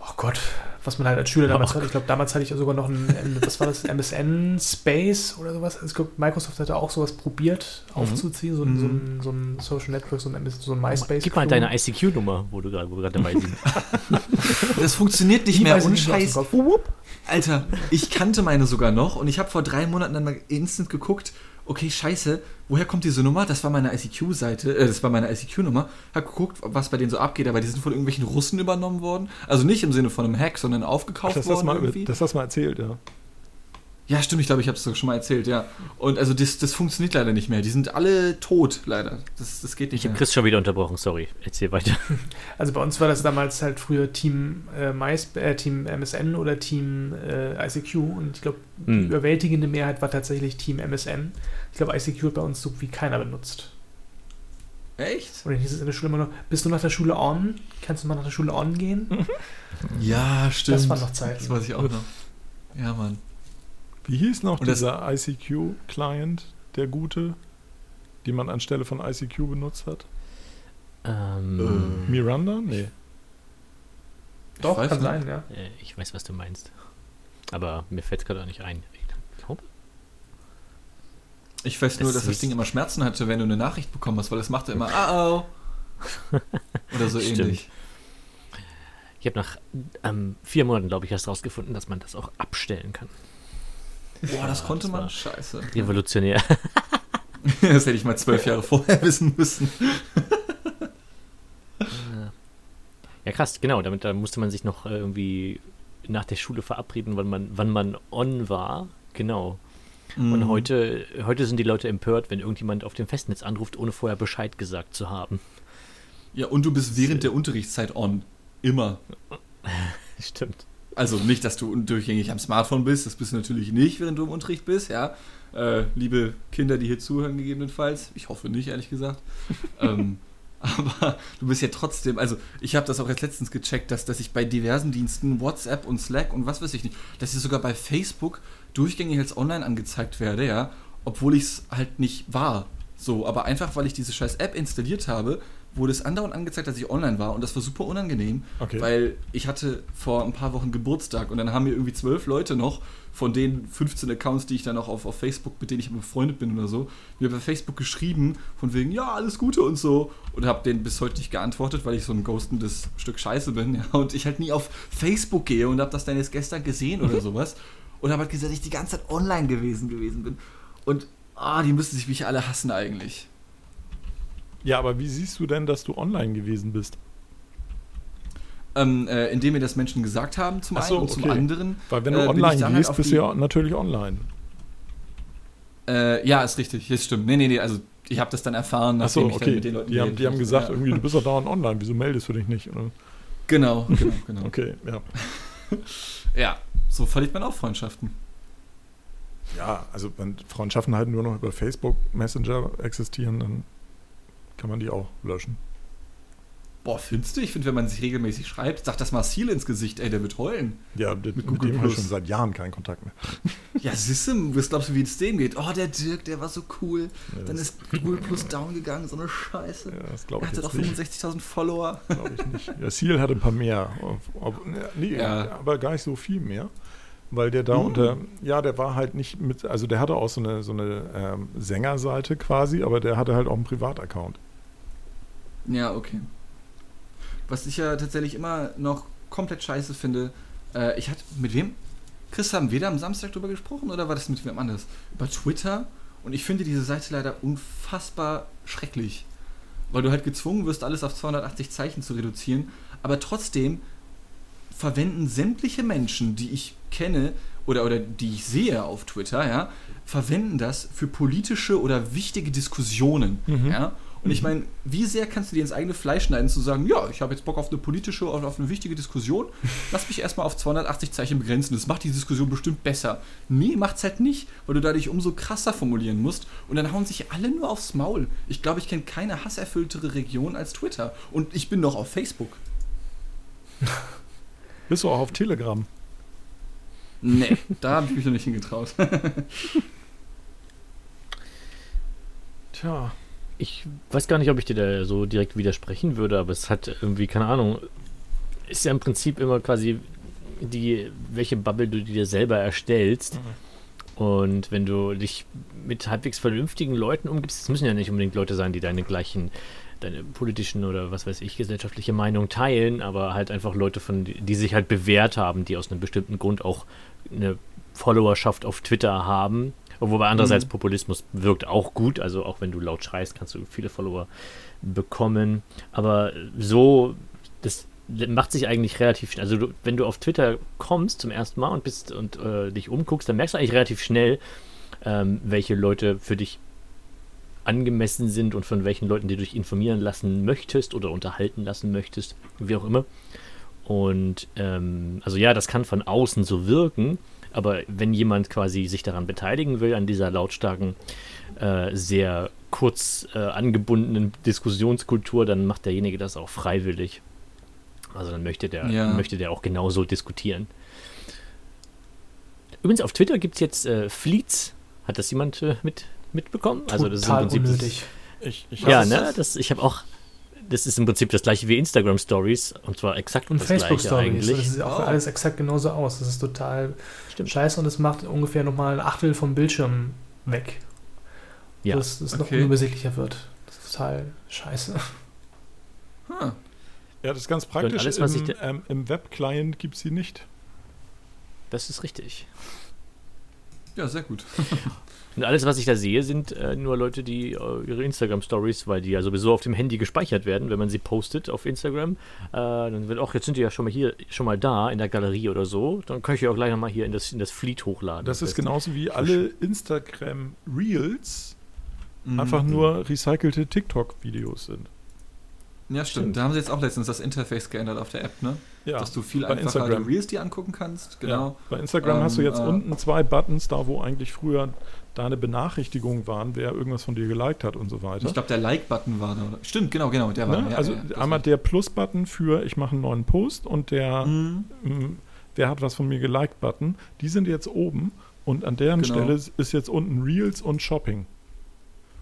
D: Oh Gott, was man halt als Schüler damals
A: Oh
D: hatte. Ich glaube, damals hatte ich sogar noch ein, was war das, MSN Space oder sowas. Also ich glaube, Microsoft hatte auch sowas probiert aufzuziehen, so, ein- so, ein, so ein Social Network, so ein, so ein MySpace.
A: Gib mal deine ICQ-Nummer, wo du gerade dabei sind.
B: Das funktioniert nicht
D: Die
B: mehr,
D: weiß ich mehr dem
B: Scheiß. Alter, ich kannte meine sogar noch und ich habe vor drei Monaten dann mal instant geguckt, okay, scheiße, woher kommt diese Nummer? Das war meine ICQ-Seite, äh, das war meine ICQ-Nummer. Hab geguckt, was bei denen so abgeht, aber die sind von irgendwelchen Russen übernommen worden. Also nicht im Sinne von einem Hack, sondern aufgekauft
C: Das hast
B: worden
C: mal,
B: irgendwie.
C: das hast du mal erzählt, ja.
B: Ja, stimmt, ich glaube, ich habe es schon mal erzählt, ja. Und also das, das funktioniert leider nicht mehr. Die sind alle tot, leider. Das, das geht nicht
A: Ich habe
B: mehr.
A: Chris schon wieder unterbrochen, sorry. Erzähl weiter.
D: Also bei uns war das damals halt früher Team, äh, MySp äh, Team MSN oder Team äh, ICQ und ich glaube, die
A: Hm.
D: überwältigende Mehrheit war tatsächlich Team MSN. Ich glaube, ICQ wird bei uns so wie keiner benutzt.
B: Echt?
D: Und dann hieß es in der Schule immer noch, bist du nach der Schule on? Kannst du mal nach der Schule on gehen?
B: Ja, stimmt.
D: Das waren noch Zeiten.
B: Das weiß ich auch noch. Ja, Mann.
C: Wie hieß noch
B: Und
C: dieser ICQ-Client, der gute, den man anstelle von ICQ benutzt hat?
A: Ähm,
C: Miranda? Nee.
D: Doch, kann
B: nicht.
D: sein, ja.
A: äh, ich weiß, was du meinst. Aber mir fällt es gerade auch nicht ein. Ich glaube,
B: Ich weiß nur,
A: Das
B: dass das Ding immer Schmerzen hatte, wenn du eine Nachricht bekommen hast, weil das machte immer oh. Oder so
A: Stimmt.
B: ähnlich.
A: ich habe nach ähm, vier Monaten, glaube ich, erst rausgefunden, dass man das auch abstellen kann.
B: Boah, das konnte
A: das
B: man.
A: war
B: Scheiße.
A: Revolutionär.
B: Das hätte ich mal zwölf Jahre vorher wissen müssen.
A: Ja, krass, genau. Damit da musste man sich noch äh, irgendwie nach der Schule verabreden, wann man, wann man on war. Genau. Und
B: Mhm.
A: heute, heute sind die Leute empört, wenn irgendjemand auf dem Festnetz anruft, ohne vorher Bescheid gesagt zu haben.
B: Ja, und du bist während der Unterrichtszeit on. Immer.
A: Stimmt.
B: Also nicht, dass du durchgängig am Smartphone bist, das bist du natürlich nicht, während du im Unterricht bist, ja. Äh, liebe Kinder, die hier zuhören, gegebenenfalls. Ich hoffe nicht, ehrlich gesagt. ähm, aber du bist ja trotzdem, also ich habe das auch erst letztens gecheckt, dass, dass ich bei diversen Diensten, WhatsApp und Slack und was weiß ich nicht, dass ich sogar bei Facebook durchgängig als online angezeigt werde, ja, obwohl ich es halt nicht war. So, aber einfach, weil ich diese scheiß App installiert habe, wurde es andauernd angezeigt, dass ich online war und das war super unangenehm,
C: Okay.
B: weil ich hatte vor ein paar Wochen Geburtstag und dann haben mir irgendwie zwölf Leute noch von den 15 Accounts, die ich dann noch auf, auf Facebook, mit denen ich befreundet bin oder so, mir bei Facebook geschrieben von wegen, ja, alles Gute und so und habe denen bis heute nicht geantwortet, weil ich so ein ghostendes Stück Scheiße bin ja, und ich halt nie auf Facebook gehe und habe das dann jetzt gestern gesehen oder sowas und habe halt gesagt, dass ich die ganze Zeit online gewesen gewesen bin und ah, die müssten sich mich alle hassen eigentlich.
C: Ja, aber wie siehst du denn, dass du online gewesen bist?
B: Ähm, äh, indem mir das Menschen gesagt haben, zum
C: so,
B: einen und zum
C: okay.
B: anderen.
C: Weil wenn du
B: äh,
C: online
B: halt
C: gehst,
B: auf
C: bist du ja natürlich online.
B: Äh, ja, ist richtig, das stimmt. Nee, nee, nee, also ich habe das dann erfahren, nachdem ich dann
C: okay.
B: mit den Leuten
C: Die haben, die haben
B: habe.
C: gesagt,
B: ja.
C: irgendwie, du bist doch dauernd online, wieso meldest du dich nicht? Oder?
B: Genau, genau, genau.
C: Okay, ja.
B: Ja, so verliert man auch Freundschaften.
C: Ja, also wenn Freundschaften halt nur noch über Facebook Messenger existieren, dann kann man die auch löschen.
B: Boah, findest du? Ich finde, wenn man sich regelmäßig schreibt, sagt das Marcel ins Gesicht, ey, der wird heulen.
C: Ja, mit, mit
B: Google
C: dem habe ich schon seit Jahren keinen Kontakt mehr.
B: Ja, siehst du, was glaubst du, wie es dem geht? Oh, der Dirk, der war so cool.
C: Ja,
B: Dann ist Google Plus down gegangen, so eine Scheiße.
C: Ja, das
B: er
C: glaube ich
B: hatte
C: jetzt
B: doch
C: nicht.
B: 65.000 Follower.
C: Glaube ich nicht. Ja, Seal hatte ein paar mehr. Ob, nee,
B: Ja.
C: aber gar nicht so viel mehr. Weil der da
B: Mm.
C: unter, ja, der war halt nicht mit, also der hatte auch so eine, so eine ähm, Sängerseite quasi, aber der hatte halt auch einen Privataccount.
B: Ja, okay. Was ich ja tatsächlich immer noch komplett scheiße finde, äh, ich hatte, mit wem? Chris, haben wir da am Samstag drüber gesprochen oder war das mit wem anders? Über Twitter und ich finde diese Seite leider unfassbar schrecklich. Weil du halt gezwungen wirst, alles auf 280 Zeichen zu reduzieren, aber trotzdem verwenden sämtliche Menschen, die ich kenne oder, oder die ich sehe auf Twitter, ja, verwenden das für politische oder wichtige Diskussionen.
C: Mhm.
B: Ja? Und ich meine, wie sehr kannst du dir ins eigene Fleisch schneiden, zu sagen, ja, ich habe jetzt Bock auf eine politische oder auf eine wichtige Diskussion, lass mich erstmal auf 280 Zeichen begrenzen, das macht die Diskussion bestimmt besser. Nee, macht's halt nicht, weil du dadurch umso krasser formulieren musst und dann hauen sich alle nur aufs Maul. Ich glaube, ich kenne keine hasserfülltere Region als Twitter und ich bin noch auf Facebook.
C: Bist du auch auf Telegram?
B: Nee, da habe ich mich noch nicht hingetraut.
C: Tja.
A: Ich weiß gar nicht, ob ich dir da so direkt widersprechen würde, aber es hat irgendwie, keine Ahnung, ist ja im Prinzip immer quasi die, welche Bubble du dir selber erstellst. Und wenn du dich mit halbwegs vernünftigen Leuten umgibst, es müssen ja nicht unbedingt Leute sein, die deine gleichen, deine politischen oder was weiß ich, gesellschaftliche Meinung teilen, aber halt einfach Leute, von, die sich halt bewährt haben, die aus einem bestimmten Grund auch eine Followerschaft auf Twitter haben. Wobei andererseits
B: Mhm.
A: Populismus wirkt auch gut, also auch wenn du laut schreist, kannst du viele Follower bekommen. Aber so, das macht sich eigentlich relativ schnell. Also du, wenn du auf Twitter kommst zum ersten Mal und bist und äh, dich umguckst, dann merkst du eigentlich relativ schnell, ähm, welche Leute für dich angemessen sind und von welchen Leuten du dich informieren lassen möchtest oder unterhalten lassen möchtest, wie auch immer. Und ähm, also ja, das kann von außen so wirken, aber wenn jemand quasi sich daran beteiligen will, an dieser lautstarken, äh, sehr kurz äh, angebundenen Diskussionskultur, dann macht derjenige das auch freiwillig. Also dann möchte der,
B: Ja.
A: möchte der auch genauso diskutieren. Übrigens, auf Twitter gibt es jetzt äh, Fleets. Hat das jemand äh, mit, mitbekommen? Also das ist im
D: Total
A: Prinzip das-
D: unnötig.
C: Ich, ich
A: ja, ne?
B: Das,
A: ich habe auch. Das ist im Prinzip das gleiche wie Instagram Stories und zwar exakt
D: Und
A: das
D: Facebook
A: gleiche
D: Stories. Das
A: eigentlich.
D: sieht auch
B: Oh.
D: alles exakt genauso aus. Das ist total
A: Stimmt.
D: scheiße und es macht ungefähr nochmal ein Achtel vom Bildschirm weg.
A: Ja.
D: Dass es noch
B: Okay.
D: unübersichtlicher wird. Das ist total scheiße.
B: Hm.
C: Ja, das ist ganz praktisch.
A: alles, was
C: Im,
A: ich
C: ähm, im Web-Client gibt es sie nicht.
A: Das ist richtig.
B: Ja, sehr gut.
A: Und alles, was ich da sehe, sind äh, nur Leute, die äh, ihre Instagram-Stories, weil die ja sowieso auf dem Handy gespeichert werden, wenn man sie postet auf Instagram, äh, dann wird auch, jetzt sind die ja schon mal hier, schon mal da in der Galerie oder so, dann kann ich ja auch gleich nochmal hier in das, in das Fleet hochladen.
C: Das ist genauso wie alle Instagram Reels
B: Mhm.
C: einfach nur recycelte TikTok-Videos sind.
B: Ja, stimmt.
A: Stimmt.
B: Da haben sie jetzt auch letztens das Interface geändert auf der App, ne?
C: Ja,
B: Dass du viel
C: bei
B: einfacher
C: Instagram.
B: die Reels dir angucken kannst. Genau.
C: Ja. Bei Instagram hast du
B: Ähm,
C: jetzt
B: äh,
C: unten zwei Buttons, da wo eigentlich früher deine Benachrichtigungen waren, wer irgendwas von dir geliked hat und so weiter.
B: Ich glaube, der Like-Button war da. oder? Stimmt, genau, genau, der war
C: Ne?
B: Ja,
C: also
B: ja,
C: einmal der Plus-Button für ich mache einen neuen Post und der
B: Mhm.
C: mh, wer hat was von mir geliked Button, die sind jetzt oben und an deren
B: Genau.
C: Stelle ist jetzt unten Reels und Shopping.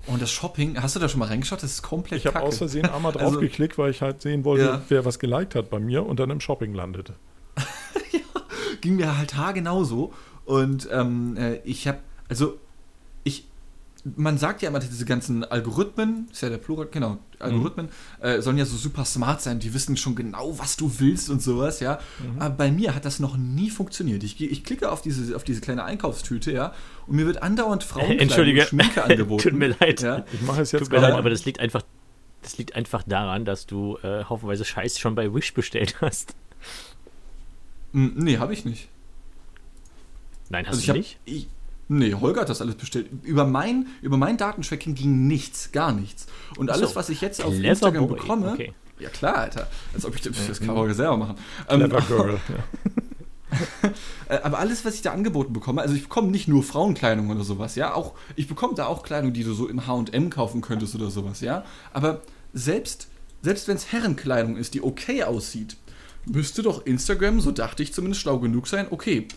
B: Und das Shopping, hast du da schon mal reingeschaut? Das ist komplett
C: Ich habe aus Versehen einmal
B: Also-
C: draufgeklickt, weil ich halt sehen wollte,
B: Ja.
C: wer was geliked hat bei mir und dann im Shopping landete.
B: ging mir halt haargenau so. Und ähm, äh, ich habe, also man sagt ja immer, diese ganzen Algorithmen, ist ja der Plural, genau, Algorithmen, äh, sollen ja so super smart sein, die wissen schon genau, was du willst und sowas, ja. Aber bei mir hat das noch nie funktioniert. Ich, ich klicke auf diese, auf diese kleine Einkaufstüte, ja, und mir wird andauernd Frauenkleidung und Schminke angeboten.
A: Tut mir leid.
B: Ja.
C: Ich mache es jetzt
A: Tut mir leid, aber das liegt einfach, das liegt einfach daran, dass du äh, haufenweise Scheiß schon bei Wish bestellt hast.
B: Hm, Nee, habe ich nicht.
A: Nein, hast
B: Also ich
A: du
B: hab,
A: nicht?
B: Ich, nee, Holger hat das alles bestellt. Über mein, über mein Datentracking ging nichts, gar nichts. Und alles,
A: so.
B: was ich jetzt auf Instagram
A: Boy.
B: bekomme,
A: Okay.
B: ja klar, Alter. Als ob ich das, das kann Holger selber machen. Ähm,
C: Clever Girl. Ja.
B: äh, aber alles, was ich da angeboten bekomme, also ich bekomme nicht nur Frauenkleidung oder sowas, ja, auch ich bekomme da auch Kleidung, die du so im H&M kaufen könntest oder sowas, ja. Aber selbst selbst wenn es Herrenkleidung ist, die okay aussieht, müsste doch Instagram, so dachte ich zumindest, schlau genug sein. Okay,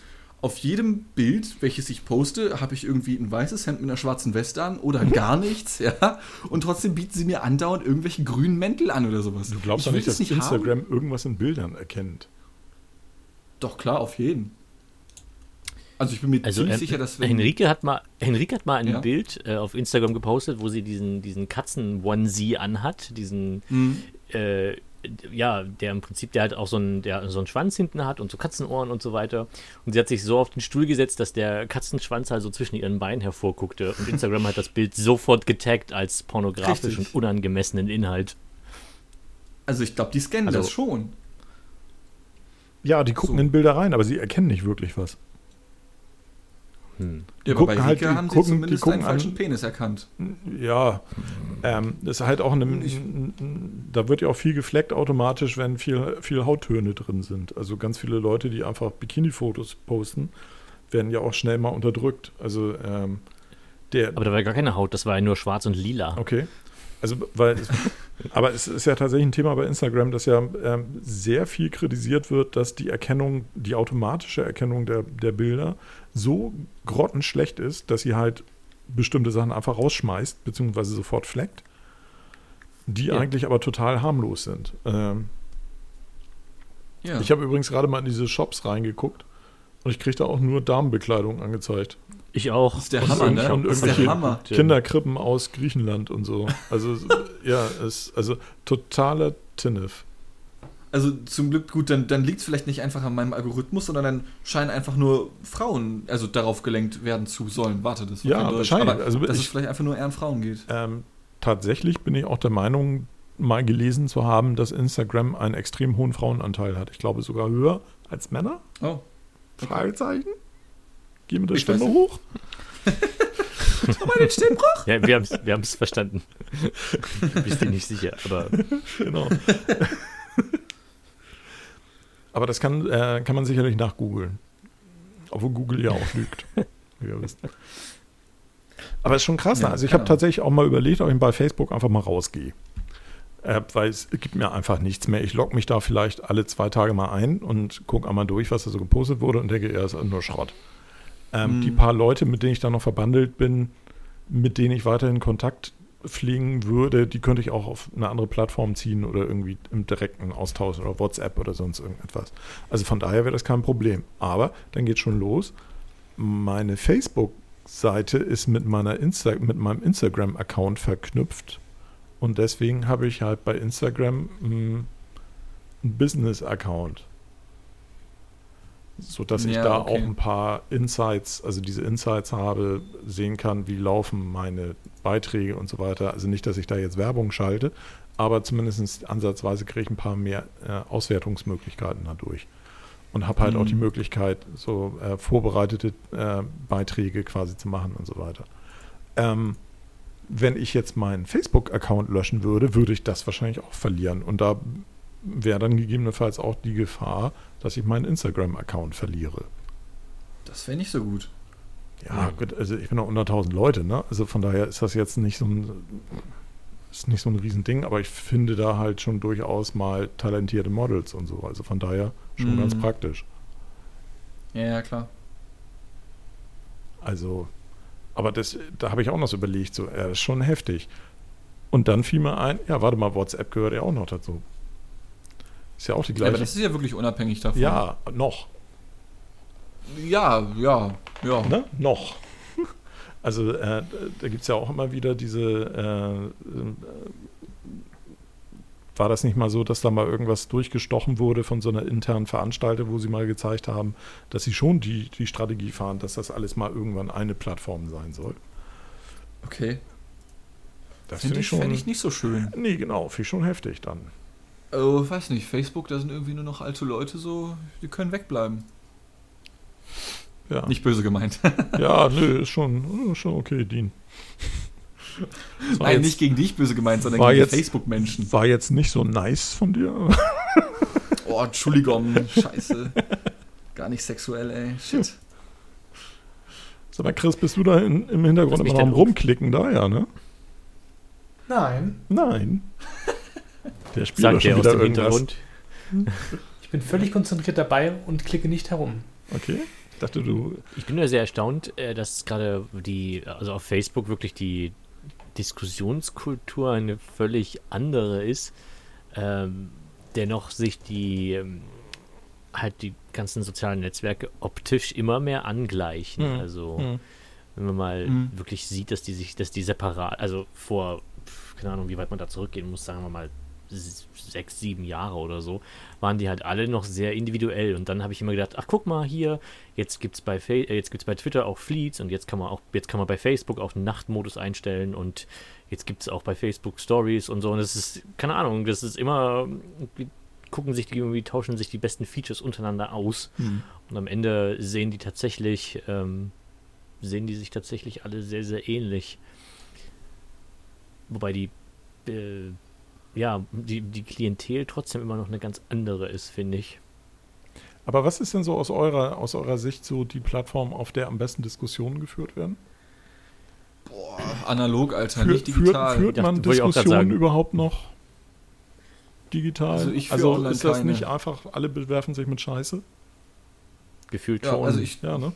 B: auf jedem Bild, welches ich poste, habe ich irgendwie ein weißes Hemd mit einer schwarzen Weste an oder gar nichts, ja. Und trotzdem bieten sie mir andauernd irgendwelche grünen Mäntel an oder sowas.
C: Du glaubst doch nicht,
B: das
C: dass
B: haben.
C: Instagram irgendwas in Bildern erkennt.
B: Doch klar, auf jeden. Also ich bin mir
A: Also
B: ziemlich
A: ähm,
B: sicher, dass wenn
A: Henrike hat mal, Henrike hat mal ein
B: Ja.
A: Bild äh, auf Instagram gepostet, wo sie diesen, diesen Katzen-Onesie anhat, diesen
B: Hm.
A: äh, ja, der im Prinzip, der halt auch so einen, der so einen Schwanz hinten hat und so Katzenohren und so weiter. Und sie hat sich so auf den Stuhl gesetzt, dass der Katzenschwanz halt so zwischen ihren Beinen hervorguckte. Und Instagram hat das Bild sofort getaggt als pornografisch
B: Richtig.
A: und unangemessenen Inhalt.
B: Also ich glaube, die scannen
A: Also-
B: das schon.
C: Ja, die gucken
B: So.
C: in Bilder rein, aber sie erkennen nicht wirklich was.
A: Hm.
B: Ja, aber
C: gucken
B: bei
C: halt- die
B: haben sie
C: gucken- die
B: zumindest
C: gucken
B: einen falschen
C: an-
B: Penis erkannt.
C: Ja, ähm, das ist halt auch eine,
B: Ich-
C: da wird ja auch viel gefleckt automatisch, wenn viel, viel Hauttöne drin sind. Also ganz viele Leute, die einfach Bikini-Fotos posten, werden ja auch schnell mal unterdrückt. Also ähm, der,
A: Aber da war gar keine Haut, das war ja nur schwarz und lila.
C: Okay. Also, weil, es, aber es ist ja tatsächlich ein Thema bei Instagram, dass ja ähm, sehr viel kritisiert wird, dass die Erkennung, die automatische Erkennung der, der Bilder so grottenschlecht ist, dass sie halt bestimmte Sachen einfach rausschmeißt, beziehungsweise sofort fleckt, die
A: Ja.
C: eigentlich aber total harmlos sind. Ähm,
B: Ja.
C: Ich habe übrigens gerade mal in diese Shops reingeguckt und ich kriege da auch nur Damenbekleidung angezeigt.
A: Ich auch.
B: das ist der
C: Und
B: Hammer, ne?
C: und
B: Das ist der
C: irgendwelche
B: Hammer.
C: Kinderkrippen aus Griechenland und so. Also, ja, es, also totaler Tinnef.
B: Also zum Glück, gut, dann, dann liegt es vielleicht nicht einfach an meinem Algorithmus, sondern dann scheinen einfach nur Frauen also darauf gelenkt werden zu sollen. Warte, das war
C: Ja, wahrscheinlich.
B: Aber
C: Also
B: dass
C: ich-
B: es vielleicht einfach nur eher an Frauen geht.
C: Ähm, tatsächlich bin ich auch der Meinung, mal gelesen zu haben, dass Instagram einen extrem hohen Frauenanteil hat. Ich glaube sogar höher als Männer.
B: Oh.
C: Fragezeichen? Gehen wir das Stimme hoch?
B: Aber den Stimmbruch?
A: Ja, wir haben es wir haben's verstanden. Bist dir nicht sicher, aber
C: Genau. Aber das kann, äh, kann man sicherlich nachgoogeln. Obwohl Google ja auch lügt. wie ihr wisst. Aber es ist schon krass.
B: Ja,
C: ne? also ich habe tatsächlich auch mal überlegt, ob ich bei Facebook einfach mal rausgehe. Äh, weil es gibt mir einfach nichts mehr. Ich logge mich da vielleicht alle zwei Tage mal ein und gucke einmal durch, was da so gepostet wurde und denke, ja, ist nur Schrott. Ähm,
B: Hm.
C: Die paar Leute, mit denen ich da noch verbandelt bin, mit denen ich weiterhin Kontakt pflegen würde, die könnte ich auch auf eine andere Plattform ziehen oder irgendwie im direkten Austausch oder WhatsApp oder sonst irgendetwas. Also von daher wäre das kein Problem. Aber dann geht schon los. Meine Facebook-Seite ist mit, meiner Insta mit meinem Instagram-Account verknüpft. Und deswegen habe ich halt bei Instagram mh, einen Business-Account. Sodass ich
B: Ja,
C: da
B: okay.
C: auch ein paar Insights, also diese Insights habe, sehen kann, wie laufen meine Beiträge und so weiter. Also nicht, dass ich da jetzt Werbung schalte, aber zumindest ansatzweise kriege ich ein paar mehr äh, Auswertungsmöglichkeiten dadurch. Und habe halt auch
B: Mhm.
C: die Möglichkeit, so äh, vorbereitete äh, Beiträge quasi zu machen und so weiter. Ähm, wenn ich jetzt meinen Facebook-Account löschen würde, würde ich das wahrscheinlich auch verlieren. Und da wäre dann gegebenenfalls auch die Gefahr, dass ich meinen Instagram-Account verliere.
B: Das wäre nicht so gut.
C: Ja, gut, also ich bin noch unter 1000 Leute, ne? Also von daher ist das jetzt nicht so ein, ist nicht so ein Riesending, aber ich finde da halt schon durchaus mal talentierte Models und so. Also von daher schon
B: Mhm.
C: ganz praktisch.
B: Ja, ja, klar.
C: Also, aber das, da habe ich auch noch so überlegt, so, ja, das ist schon heftig. Und dann fiel mir ein, ja, warte mal, WhatsApp gehört ja auch noch dazu. Ist ja auch die
B: Ja, aber
C: gleiche.
B: das ist ja wirklich unabhängig davon.
C: Ja, noch.
B: Ja, ja, ja.
C: Ne? Noch. Also äh, da gibt es ja auch immer wieder diese, äh, äh, war das nicht mal so, dass da mal irgendwas durchgestochen wurde von so einer internen Veranstaltung, wo sie mal gezeigt haben, dass sie schon die, die Strategie fahren, dass das alles mal irgendwann eine Plattform sein soll.
B: Okay.
C: Das
B: Finde
C: finde
B: ich,
C: schon.
B: fänd ich nicht so schön.
C: nee, genau, finde ich schon heftig dann.
B: Oh, weiß nicht. Facebook, da sind irgendwie nur noch alte Leute so, die können wegbleiben.
C: Ja,
B: Nicht böse gemeint.
C: ja nö, ist schon, schon okay, Dean. Das war
B: Nein,
C: jetzt-
B: nicht gegen dich böse gemeint, sondern gegen
C: jetzt-
B: die Facebook-Menschen.
C: War jetzt nicht so nice von dir.
B: Oh, Entschuldigung. Scheiße. Gar nicht sexuell, ey. Shit.
C: Sag mal, Chris, bist du da in, im Hintergrund immer noch Rumklicken da, ja, ne?
D: Nein,
C: Nein. Der spielt
A: Sagt
C: schon
A: er aus dem. Hintergrund.
D: ich bin völlig konzentriert dabei und klicke nicht herum.
C: Okay. Ich dachte, du.
A: Ich bin nur sehr erstaunt, äh, dass gerade die, also auf Facebook wirklich die Diskussionskultur eine völlig andere ist. Ähm, dennoch sich die ähm, halt die ganzen sozialen Netzwerke optisch immer mehr angleichen.
C: Hm.
A: Also
C: Hm.
A: wenn man mal
B: Mhm.
A: wirklich sieht, dass die sich, dass die separat, also vor, keine Ahnung, wie weit man da zurückgehen muss, sagen wir mal sechs, sieben Jahre oder so, waren die halt alle noch sehr individuell. Und dann habe ich immer gedacht, ach guck mal hier, jetzt gibt's bei Fa äh, jetzt gibt's bei Twitter auch Fleets und jetzt kann man auch, jetzt kann man bei Facebook auch den Nachtmodus einstellen und jetzt gibt es auch bei Facebook Stories und so. Und das ist, keine Ahnung, das ist immer, gucken sich die irgendwie, tauschen sich die besten Features untereinander aus.
C: Hm.
A: Und am Ende sehen die tatsächlich, ähm, sehen die sich tatsächlich alle sehr, sehr ähnlich. Wobei die, äh, ja, die, die Klientel trotzdem immer noch eine ganz andere ist, finde ich.
C: Aber was ist denn so aus eurer, aus eurer Sicht so die Plattform, auf der am besten Diskussionen geführt werden?
B: Boah, analog, Alter,
C: Führ-
B: nicht digital.
C: Führt, führt man Diskussionen überhaupt noch digital?
B: Also ich
C: also ist das
B: keine.
C: nicht einfach, alle bewerfen sich mit Scheiße?
A: Gefühlt
B: Ja,
A: schon.
B: also ich,
C: Ja, ne?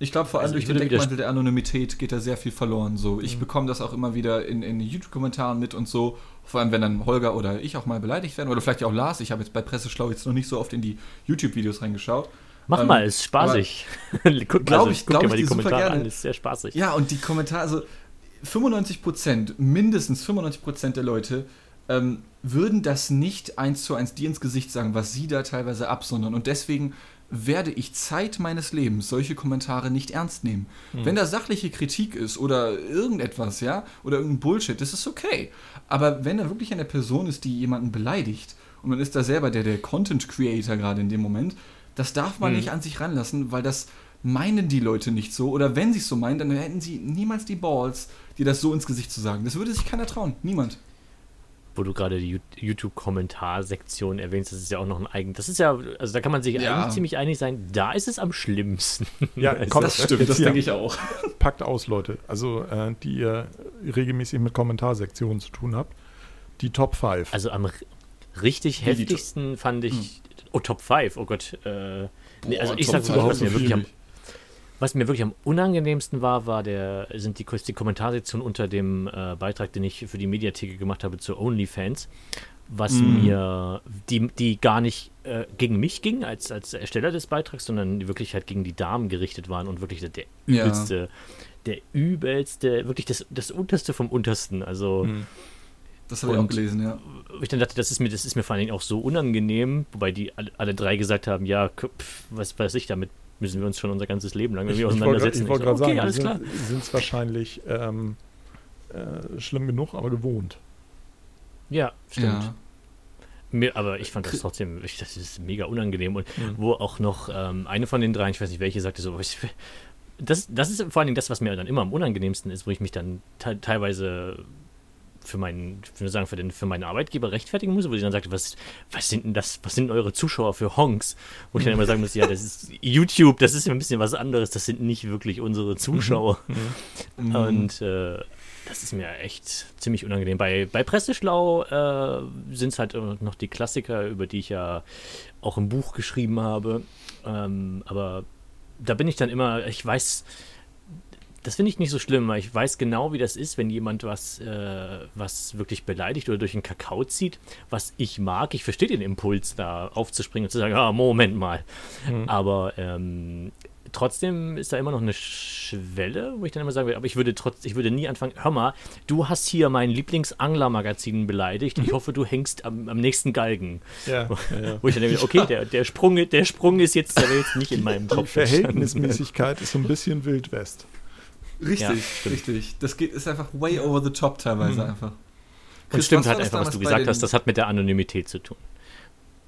B: Ich glaube, vor allem
A: Also
B: durch den Deckmantel der Anonymität geht da sehr viel verloren. So, ich
C: Mhm.
B: bekomme das auch immer wieder in, in YouTube-Kommentaren mit und so. Vor allem, wenn dann Holger oder ich auch mal beleidigt werden. Oder vielleicht auch Lars. Ich habe jetzt bei Presseschlau jetzt noch nicht so oft in die YouTube-Videos reingeschaut.
A: Mach
B: ähm,
A: mal, ist spaßig. guck
B: glaub
A: also,
B: ich-
A: guck dir mal die
B: super
A: Kommentare an, ist sehr spaßig.
B: Ja, und die Kommentare, also 95 Prozent, mindestens 95 Prozent der Leute ähm, würden das nicht eins zu eins dir ins Gesicht sagen, was sie da teilweise absondern. Und deswegen werde ich Zeit meines Lebens solche Kommentare nicht ernst nehmen. Wenn da sachliche Kritik ist oder irgendetwas, ja, oder irgendein Bullshit, das ist okay. Aber wenn da wirklich eine Person ist, die jemanden beleidigt und man ist da selber der, der Content Creator gerade in dem Moment, das darf man
A: Mhm.
B: nicht an sich ranlassen, weil das meinen die Leute nicht so. Oder wenn sie es so meinen, dann hätten sie niemals die Balls, dir das so ins Gesicht zu sagen. Das würde sich keiner trauen. Niemand.
A: Wo du gerade die YouTube-Kommentarsektion erwähnst, das ist ja auch noch ein eigen. Das ist ja, also da kann man sich
B: Ja.
A: eigentlich ziemlich einig sein, da ist es am schlimmsten.
C: Ja,
A: Also,
C: komm,
B: das stimmt, das denke ich auch.
C: Packt aus, Leute. Also, äh, die ihr regelmäßig mit Kommentarsektionen zu tun habt. Die Top 5.
A: Also am richtig heftigsten fand ich. Oh, Top 5, oh Gott. Äh, nee, also
B: Boah,
A: ich
B: Top
A: sag
B: ist
A: was mir wirklich am. Was mir wirklich am unangenehmsten war, war der, sind die, die Kommentarsektion unter dem äh, Beitrag, den ich für die Mediatheke gemacht habe zu OnlyFans, was
B: Mhm.
A: mir, die, die gar nicht äh, gegen mich ging als, als Ersteller des Beitrags, sondern die wirklich halt gegen die Damen gerichtet waren und wirklich der, der
B: Ja.
A: übelste, der übelste, wirklich das, das unterste vom untersten. Also
C: Hm.
B: Das habe ich auch gelesen, ja.
A: Ich dann dachte, das ist mir, das ist mir vor allen Dingen auch so unangenehm, wobei die alle, alle drei gesagt haben, ja, pf, was weiß ich, damit müssen wir uns schon unser ganzes Leben lang irgendwie
C: Ich
A: auseinandersetzen.
C: ich wollte gerade
A: so, okay,
C: sagen,
A: alles klar.
C: sind es wahrscheinlich ähm, äh, schlimm genug, aber gewohnt.
A: Ja, stimmt.
B: Ja.
A: Mir, aber ich fand das trotzdem, ich, das ist mega unangenehm. Und
C: Mhm.
A: wo auch noch ähm, eine von den dreien, ich weiß nicht welche, sagte so, ich, das, das ist vor allen Dingen das, was mir dann immer am unangenehmsten ist, wo ich mich dann te teilweise für meinen, ich würde sagen, für, den, für meinen Arbeitgeber rechtfertigen muss, wo sie dann sagte, was, was sind denn das, was sind eure Zuschauer für Honks? Wo ich dann immer sagen muss, ja, das ist YouTube, das ist ja ein bisschen was anderes, das sind nicht wirklich unsere Zuschauer.
B: Mhm.
A: Und äh, das ist mir echt ziemlich unangenehm. Bei, bei Presseschlau äh, sind es halt noch die Klassiker, über die ich ja auch im Buch geschrieben habe. Ähm, aber da bin ich dann immer, ich weiß, das finde ich nicht so schlimm, weil ich weiß genau, wie das ist, wenn jemand was, äh, was wirklich beleidigt oder durch den Kakao zieht, was ich mag. Ich verstehe den Impuls, da aufzuspringen und zu sagen, ah, Moment mal.
C: Mhm.
A: Aber ähm, trotzdem ist da immer noch eine Schwelle, wo ich dann immer sagen würde, aber ich würde trotz, ich würde nie anfangen, hör mal, du hast hier mein Lieblingsangler-Magazin beleidigt, ich hoffe, du hängst am, am nächsten Galgen.
C: Ja, ja, ja.
A: Wo ich dann denke, okay, der, der, Sprung, der Sprung ist jetzt, der wäre jetzt nicht in meinem
C: Die
A: Kopf.
C: Verhältnismäßigkeit ist so ein bisschen Wild West.
B: Richtig,
A: Ja, stimmt.
B: richtig. Das geht, ist einfach way over the top teilweise
C: Mhm.
B: einfach.
A: Und
B: Chris,
A: stimmt
B: was
A: halt einfach, was du gesagt
B: den-
A: hast, das hat mit der Anonymität zu tun.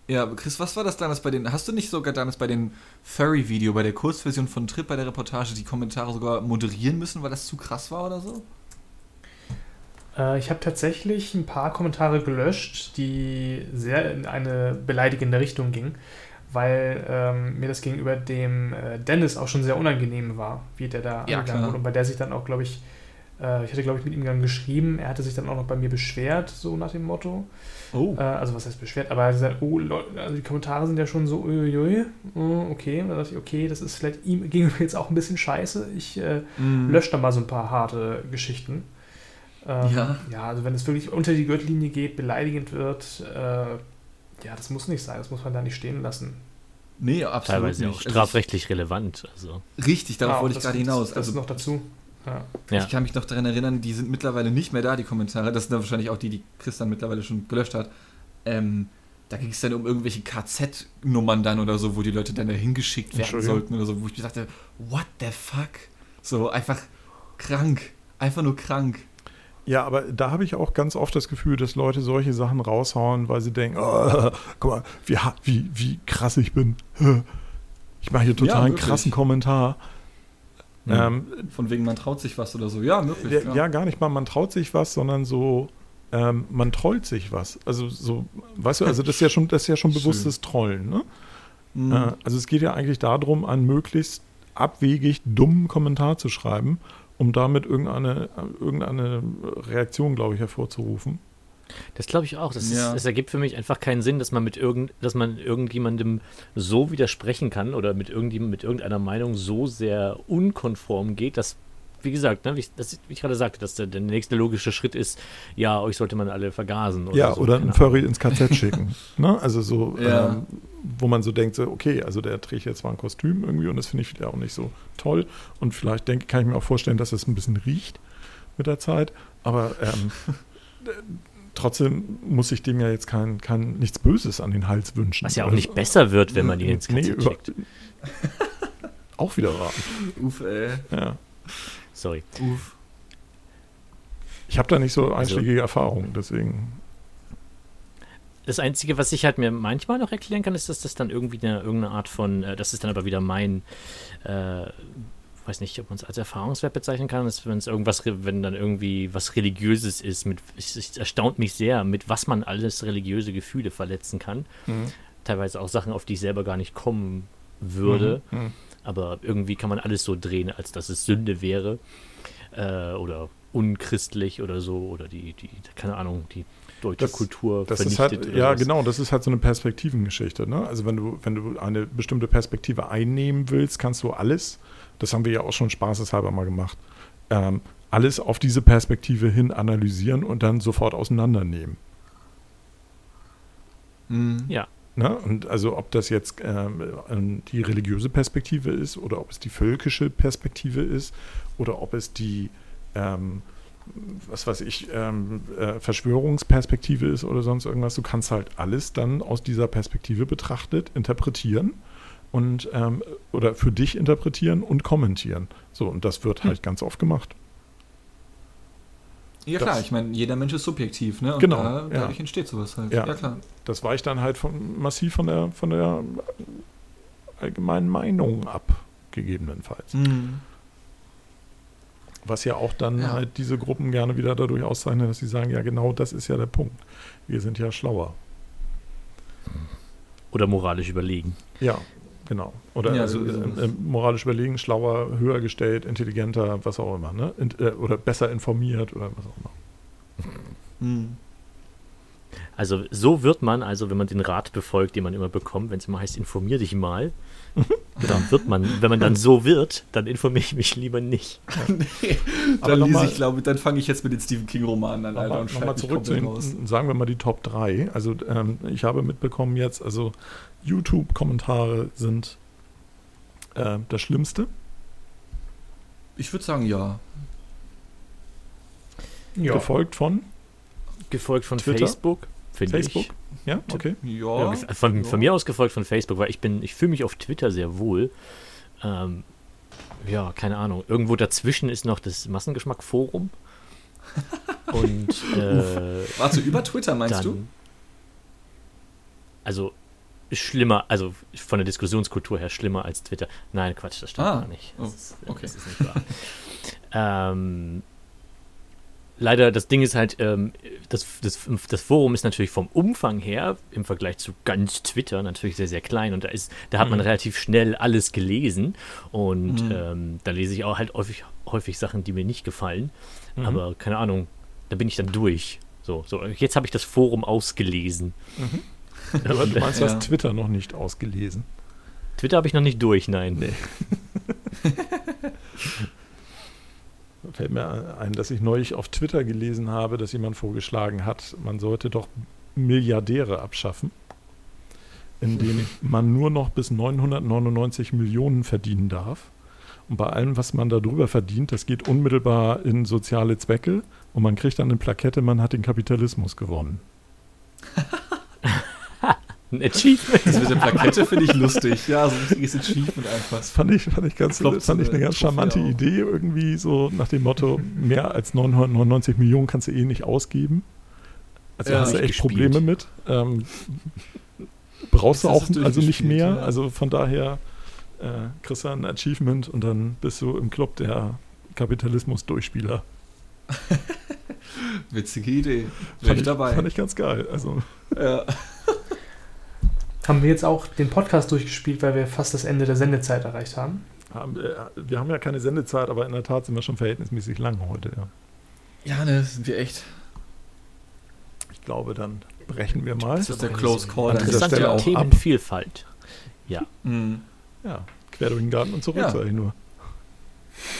B: Ja, Chris, was war das damals bei den, hast du nicht sogar damals bei dem Furry-Video, bei der Kurzversion von Trip, bei der Reportage, die Kommentare sogar moderieren müssen, weil das zu krass war oder so?
D: Äh, ich habe tatsächlich ein paar Kommentare gelöscht, die sehr in eine beleidigende Richtung gingen, weil ähm, mir das gegenüber dem äh, Dennis auch schon sehr unangenehm war, wie der da
B: Ja,
D: angegangen wurde. Und bei der sich dann auch, glaube ich, äh, ich hatte, glaube ich, mit ihm dann geschrieben, er hatte sich dann auch noch bei mir beschwert, so nach dem Motto.
B: Oh.
D: Äh, also was heißt beschwert, aber er hat gesagt, oh Leute, also die Kommentare sind ja schon so, uiuiui, oh, okay. Und dann dachte ich, okay, das ist vielleicht ihm gegenüber jetzt auch ein bisschen scheiße. Ich
B: Mhm.
D: löscht da mal so ein paar harte Geschichten. Ähm,
B: Ja.
D: ja, also wenn es wirklich unter die Gürtellinie geht, beleidigend wird, äh, ja, das muss nicht sein, das muss man da nicht stehen lassen.
B: Nee, absolut
A: Teilweise
B: nicht.
A: auch
B: Also
A: strafrechtlich relevant. Also,
B: ich, richtig, darauf
D: Ja,
B: wollte ich
D: das-
B: gerade hinaus.
D: Das, das
B: Also
D: ist noch dazu. Ja.
B: Ich kann mich noch daran erinnern, die sind mittlerweile nicht mehr da, die Kommentare. Das sind dann wahrscheinlich auch die, die Chris dann mittlerweile schon gelöscht hat. Ähm, da ging es dann um irgendwelche KZ-Nummern dann oder so, wo die Leute dann da hingeschickt werden sollten oder so, wo ich mir dachte, what the fuck? So einfach krank. Einfach nur krank.
C: Ja, aber da habe ich auch ganz oft das Gefühl, dass Leute solche Sachen raushauen, weil sie denken, oh, guck mal, wie, wie, wie krass ich bin. Ich mache hier total
B: Ja,
C: einen krassen Kommentar.
A: Mhm.
C: Ähm,
B: Von wegen, man traut sich was oder so. Ja, möglich.
C: ja, ja, gar nicht mal, man traut sich was, sondern so, ähm, man trollt sich was. Also so, weißt du, also das ist ja schon, das ist ja schon
B: Schön.
C: bewusstes Trollen, ne?
B: Mhm.
C: Äh, also es geht ja eigentlich darum, einen möglichst abwegig dummen Kommentar zu schreiben, um damit irgendeine, irgendeine Reaktion, glaube ich, hervorzurufen.
A: Das glaube ich auch. Das,
B: Ja.
A: ist, das ergibt für mich einfach keinen Sinn, dass man mit irgend, dass man irgendjemandem so widersprechen kann oder mit irgendjemandem mit irgendeiner Meinung so sehr unkonform geht, dass, wie gesagt, ne, wie, ich, das, wie ich gerade sagte, dass der, der nächste logische Schritt ist, ja, euch sollte man alle vergasen. Oder
C: ja,
A: so,
C: oder einen Furry ins KZ schicken. ne? Also so,
B: Ja.
C: ähm, wo man so denkt, so, okay, also der trägt jetzt zwar ein Kostüm irgendwie und das finde ich wieder auch nicht so toll. Und vielleicht denke, kann ich mir auch vorstellen, dass es ein bisschen riecht mit der Zeit. Aber ähm, trotzdem muss ich dem ja jetzt kein, kein nichts Böses an den Hals wünschen.
A: Was ja auch
C: Also,
A: nicht besser wird, wenn man ihn ins
C: nee,
A: KZ
C: über-
A: schickt.
C: Auch wieder wahr.
B: Uff, ey.
C: Ja.
A: Sorry.
B: Uff.
C: Ich habe da nicht so
A: Also-
C: einschlägige Erfahrungen, deswegen.
A: Das Einzige, was ich halt mir manchmal noch erklären kann, ist, dass das dann irgendwie eine, irgendeine Art von, äh, das ist dann aber wieder mein, äh, weiß nicht, ob man es als Erfahrungswert bezeichnen kann, ist, wenn es irgendwas, wenn dann irgendwie was Religiöses ist, mit, es, es erstaunt mich sehr, mit was man alles religiöse Gefühle verletzen kann. Teilweise auch Sachen, auf die ich selber gar nicht kommen würde.
C: Mhm. Mhm.
A: Aber irgendwie kann man alles so drehen, als dass es Sünde wäre äh, oder unchristlich oder so oder die, die keine Ahnung, die deutsche
C: Das-
A: Kultur
C: Das ist
A: vernichtet.
C: halt,
A: oder
C: ja,
A: was.
C: genau, das ist halt so eine Perspektivengeschichte. Ne? Also wenn du, wenn du eine bestimmte Perspektive einnehmen willst, kannst du alles, das haben wir ja auch schon spaßeshalber mal gemacht, ähm, alles auf diese Perspektive hin analysieren und dann sofort auseinandernehmen.
B: Mhm.
A: Ja,
C: Ne? Und also ob das jetzt ähm, die religiöse Perspektive ist oder ob es die völkische Perspektive ist oder ob es die ähm, was weiß ich, ähm, äh, Verschwörungsperspektive ist oder sonst irgendwas. Du kannst halt alles dann aus dieser Perspektive betrachtet interpretieren und ähm, oder für dich interpretieren und kommentieren. So, und das wird halt ganz oft gemacht.
B: Ja
C: Das-
B: klar, ich meine, jeder Mensch ist subjektiv, ne? Und
C: Genau,
B: da,
C: ja.
B: dadurch entsteht sowas halt.
C: Ja.
B: Ja, klar.
C: Das weicht dann halt von, massiv von der, von der allgemeinen Meinung ab, gegebenenfalls.
B: Mhm.
C: Was ja auch dann
B: Ja.
C: halt diese Gruppen gerne wieder dadurch auszeichnet, dass sie sagen, ja genau das ist ja der Punkt. Wir sind ja schlauer.
A: Oder moralisch überlegen.
C: Ja, genau. Oder
B: Ja,
C: also, äh, äh, moralisch überlegen, schlauer, höher gestellt, intelligenter, was auch immer. Ne? Int äh, oder besser informiert oder was auch immer.
B: Mhm.
A: Also so wird man, also wenn man den Rat befolgt, den man immer bekommt, wenn es immer heißt, informier dich mal, dann wird man, wenn man dann so wird, dann informiere ich mich lieber nicht.
B: nee,
C: Aber
B: dann lese ich, glaube dann fange ich jetzt mit den Stephen King-Romanen an, Alter,
C: Nochmal, zurück zu
B: komplett raus.
C: den, sagen wir mal die Top 3. Also ähm, ich habe mitbekommen jetzt, also YouTube-Kommentare sind äh, das Schlimmste.
B: Ich würde sagen, ja.
C: Gefolgt von
A: Gefolgt von
C: Twitter?
A: Facebook,
C: Facebook.
A: ich.
C: Ja, okay.
B: Ja.
A: Ja, von, von mir aus gefolgt von Facebook, weil ich bin, ich fühle mich auf Twitter sehr wohl. Ähm, ja, keine Ahnung. Irgendwo dazwischen ist noch das Massengeschmack-Forum. Und äh,
B: Warte, über Twitter meinst
A: dann,
B: du?
A: Also schlimmer, also von der Diskussionskultur her schlimmer als Twitter. Nein, Quatsch, das stimmt
B: Ah,
A: gar nicht.
B: oh,
A: Das, ist,
B: okay.
A: das ist nicht wahr. ähm, leider, das Ding ist halt, ähm, das, das, das Forum ist natürlich vom Umfang her im Vergleich zu ganz Twitter natürlich sehr, sehr klein und da ist, da hat man
C: Mhm.
A: relativ schnell alles gelesen und
B: Mhm.
A: ähm, da lese ich auch halt häufig, häufig Sachen, die mir nicht gefallen.
C: Mhm.
A: Aber keine Ahnung, da bin ich dann durch. So, so jetzt habe ich das Forum ausgelesen.
C: Aber du meinst, du
B: Ja.
C: hast Twitter noch nicht ausgelesen.
A: Twitter habe ich noch nicht durch, nein.
C: Fällt mir ein, dass ich neulich auf Twitter gelesen habe, dass jemand vorgeschlagen hat, man sollte doch Milliardäre abschaffen, indem man nur noch bis 999 Millionen verdienen darf. Und bei allem, was man darüber verdient, das geht unmittelbar in soziale Zwecke und man kriegt dann eine Plakette, man hat den Kapitalismus gewonnen.
A: Ein Achievement.
B: Das mit der Plakette finde ich lustig. Ja, so ein richtiges Achievement einfach.
C: Das fand ich, fand ich, ganz,
B: Ploppt
C: fand
B: so
C: ich eine ganz charmante
B: auf.
C: Idee, irgendwie so nach dem Motto, mehr als 999 Millionen kannst du eh nicht ausgeben. Also
B: Ja,
C: hast du echt
A: gespielt.
C: Probleme mit. Ähm, brauchst du
B: Jetzt
C: auch
B: du
C: also nicht mehr.
B: ja.
C: Also von daher äh, kriegst du ein Achievement und dann bist du im Club der Kapitalismus-Durchspieler.
B: Witzige Idee.
C: Fand
B: ich
C: ich,
B: dabei.
C: fand ich ganz geil. Also
B: ja.
D: Haben wir jetzt auch den Podcast durchgespielt, weil wir fast das Ende der Sendezeit erreicht haben?
C: äh, wir haben ja keine Sendezeit, aber in der Tat sind wir schon verhältnismäßig lang heute. Ja.
B: ja, ne, sind wir echt.
C: Ich glaube, dann brechen wir mal.
B: Das ist der Close Call.
A: Interessante
C: Stelle auch
A: Themenvielfalt.
B: Mhm.
C: Ja, quer durch den Garten und zurück,
B: Ja.
C: sag ich nur.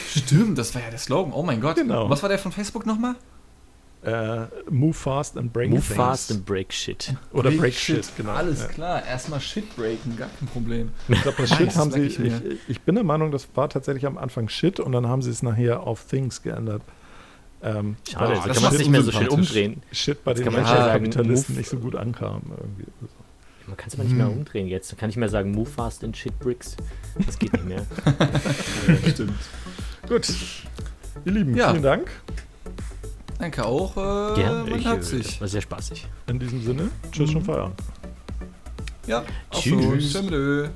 B: Stimmt, das war ja der Slogan. Oh mein Gott.
C: Genau.
B: Was war der von Facebook nochmal?
C: Äh, move fast and break
A: Move
C: things.
A: fast and break shit.
C: Oder break, shit, genau.
B: Alles
C: Ja.
B: klar, erstmal Shit breaken, gar kein Problem.
C: Ich glaube, das Shit
B: das
C: haben sie,
B: ich
C: ich, ich, bin der Meinung, das war tatsächlich am Anfang Shit und dann haben sie es nachher auf Things geändert. Ähm,
A: Schade,
C: weil
A: da
B: das
A: kann man nicht mehr so schön umdrehen.
C: Shit bei den
A: kann man
B: ja
A: sagen,
C: Kapitalisten nicht so gut ankam. Irgendwie.
A: Man kann es aber nicht mehr
B: Hm.
A: umdrehen jetzt. Dann kann ich mehr sagen, move fast and shit bricks. Das geht nicht mehr.
B: Stimmt.
C: Gut. Ihr Lieben,
B: Ja.
C: vielen Dank.
B: Danke auch. Äh,
A: Gerne. Ich, äh, war sehr spaßig.
C: In diesem Sinne, tschüss
B: Mhm.
C: und Feierabend.
B: Ja,
A: Tschüss.
B: so. Tschüss.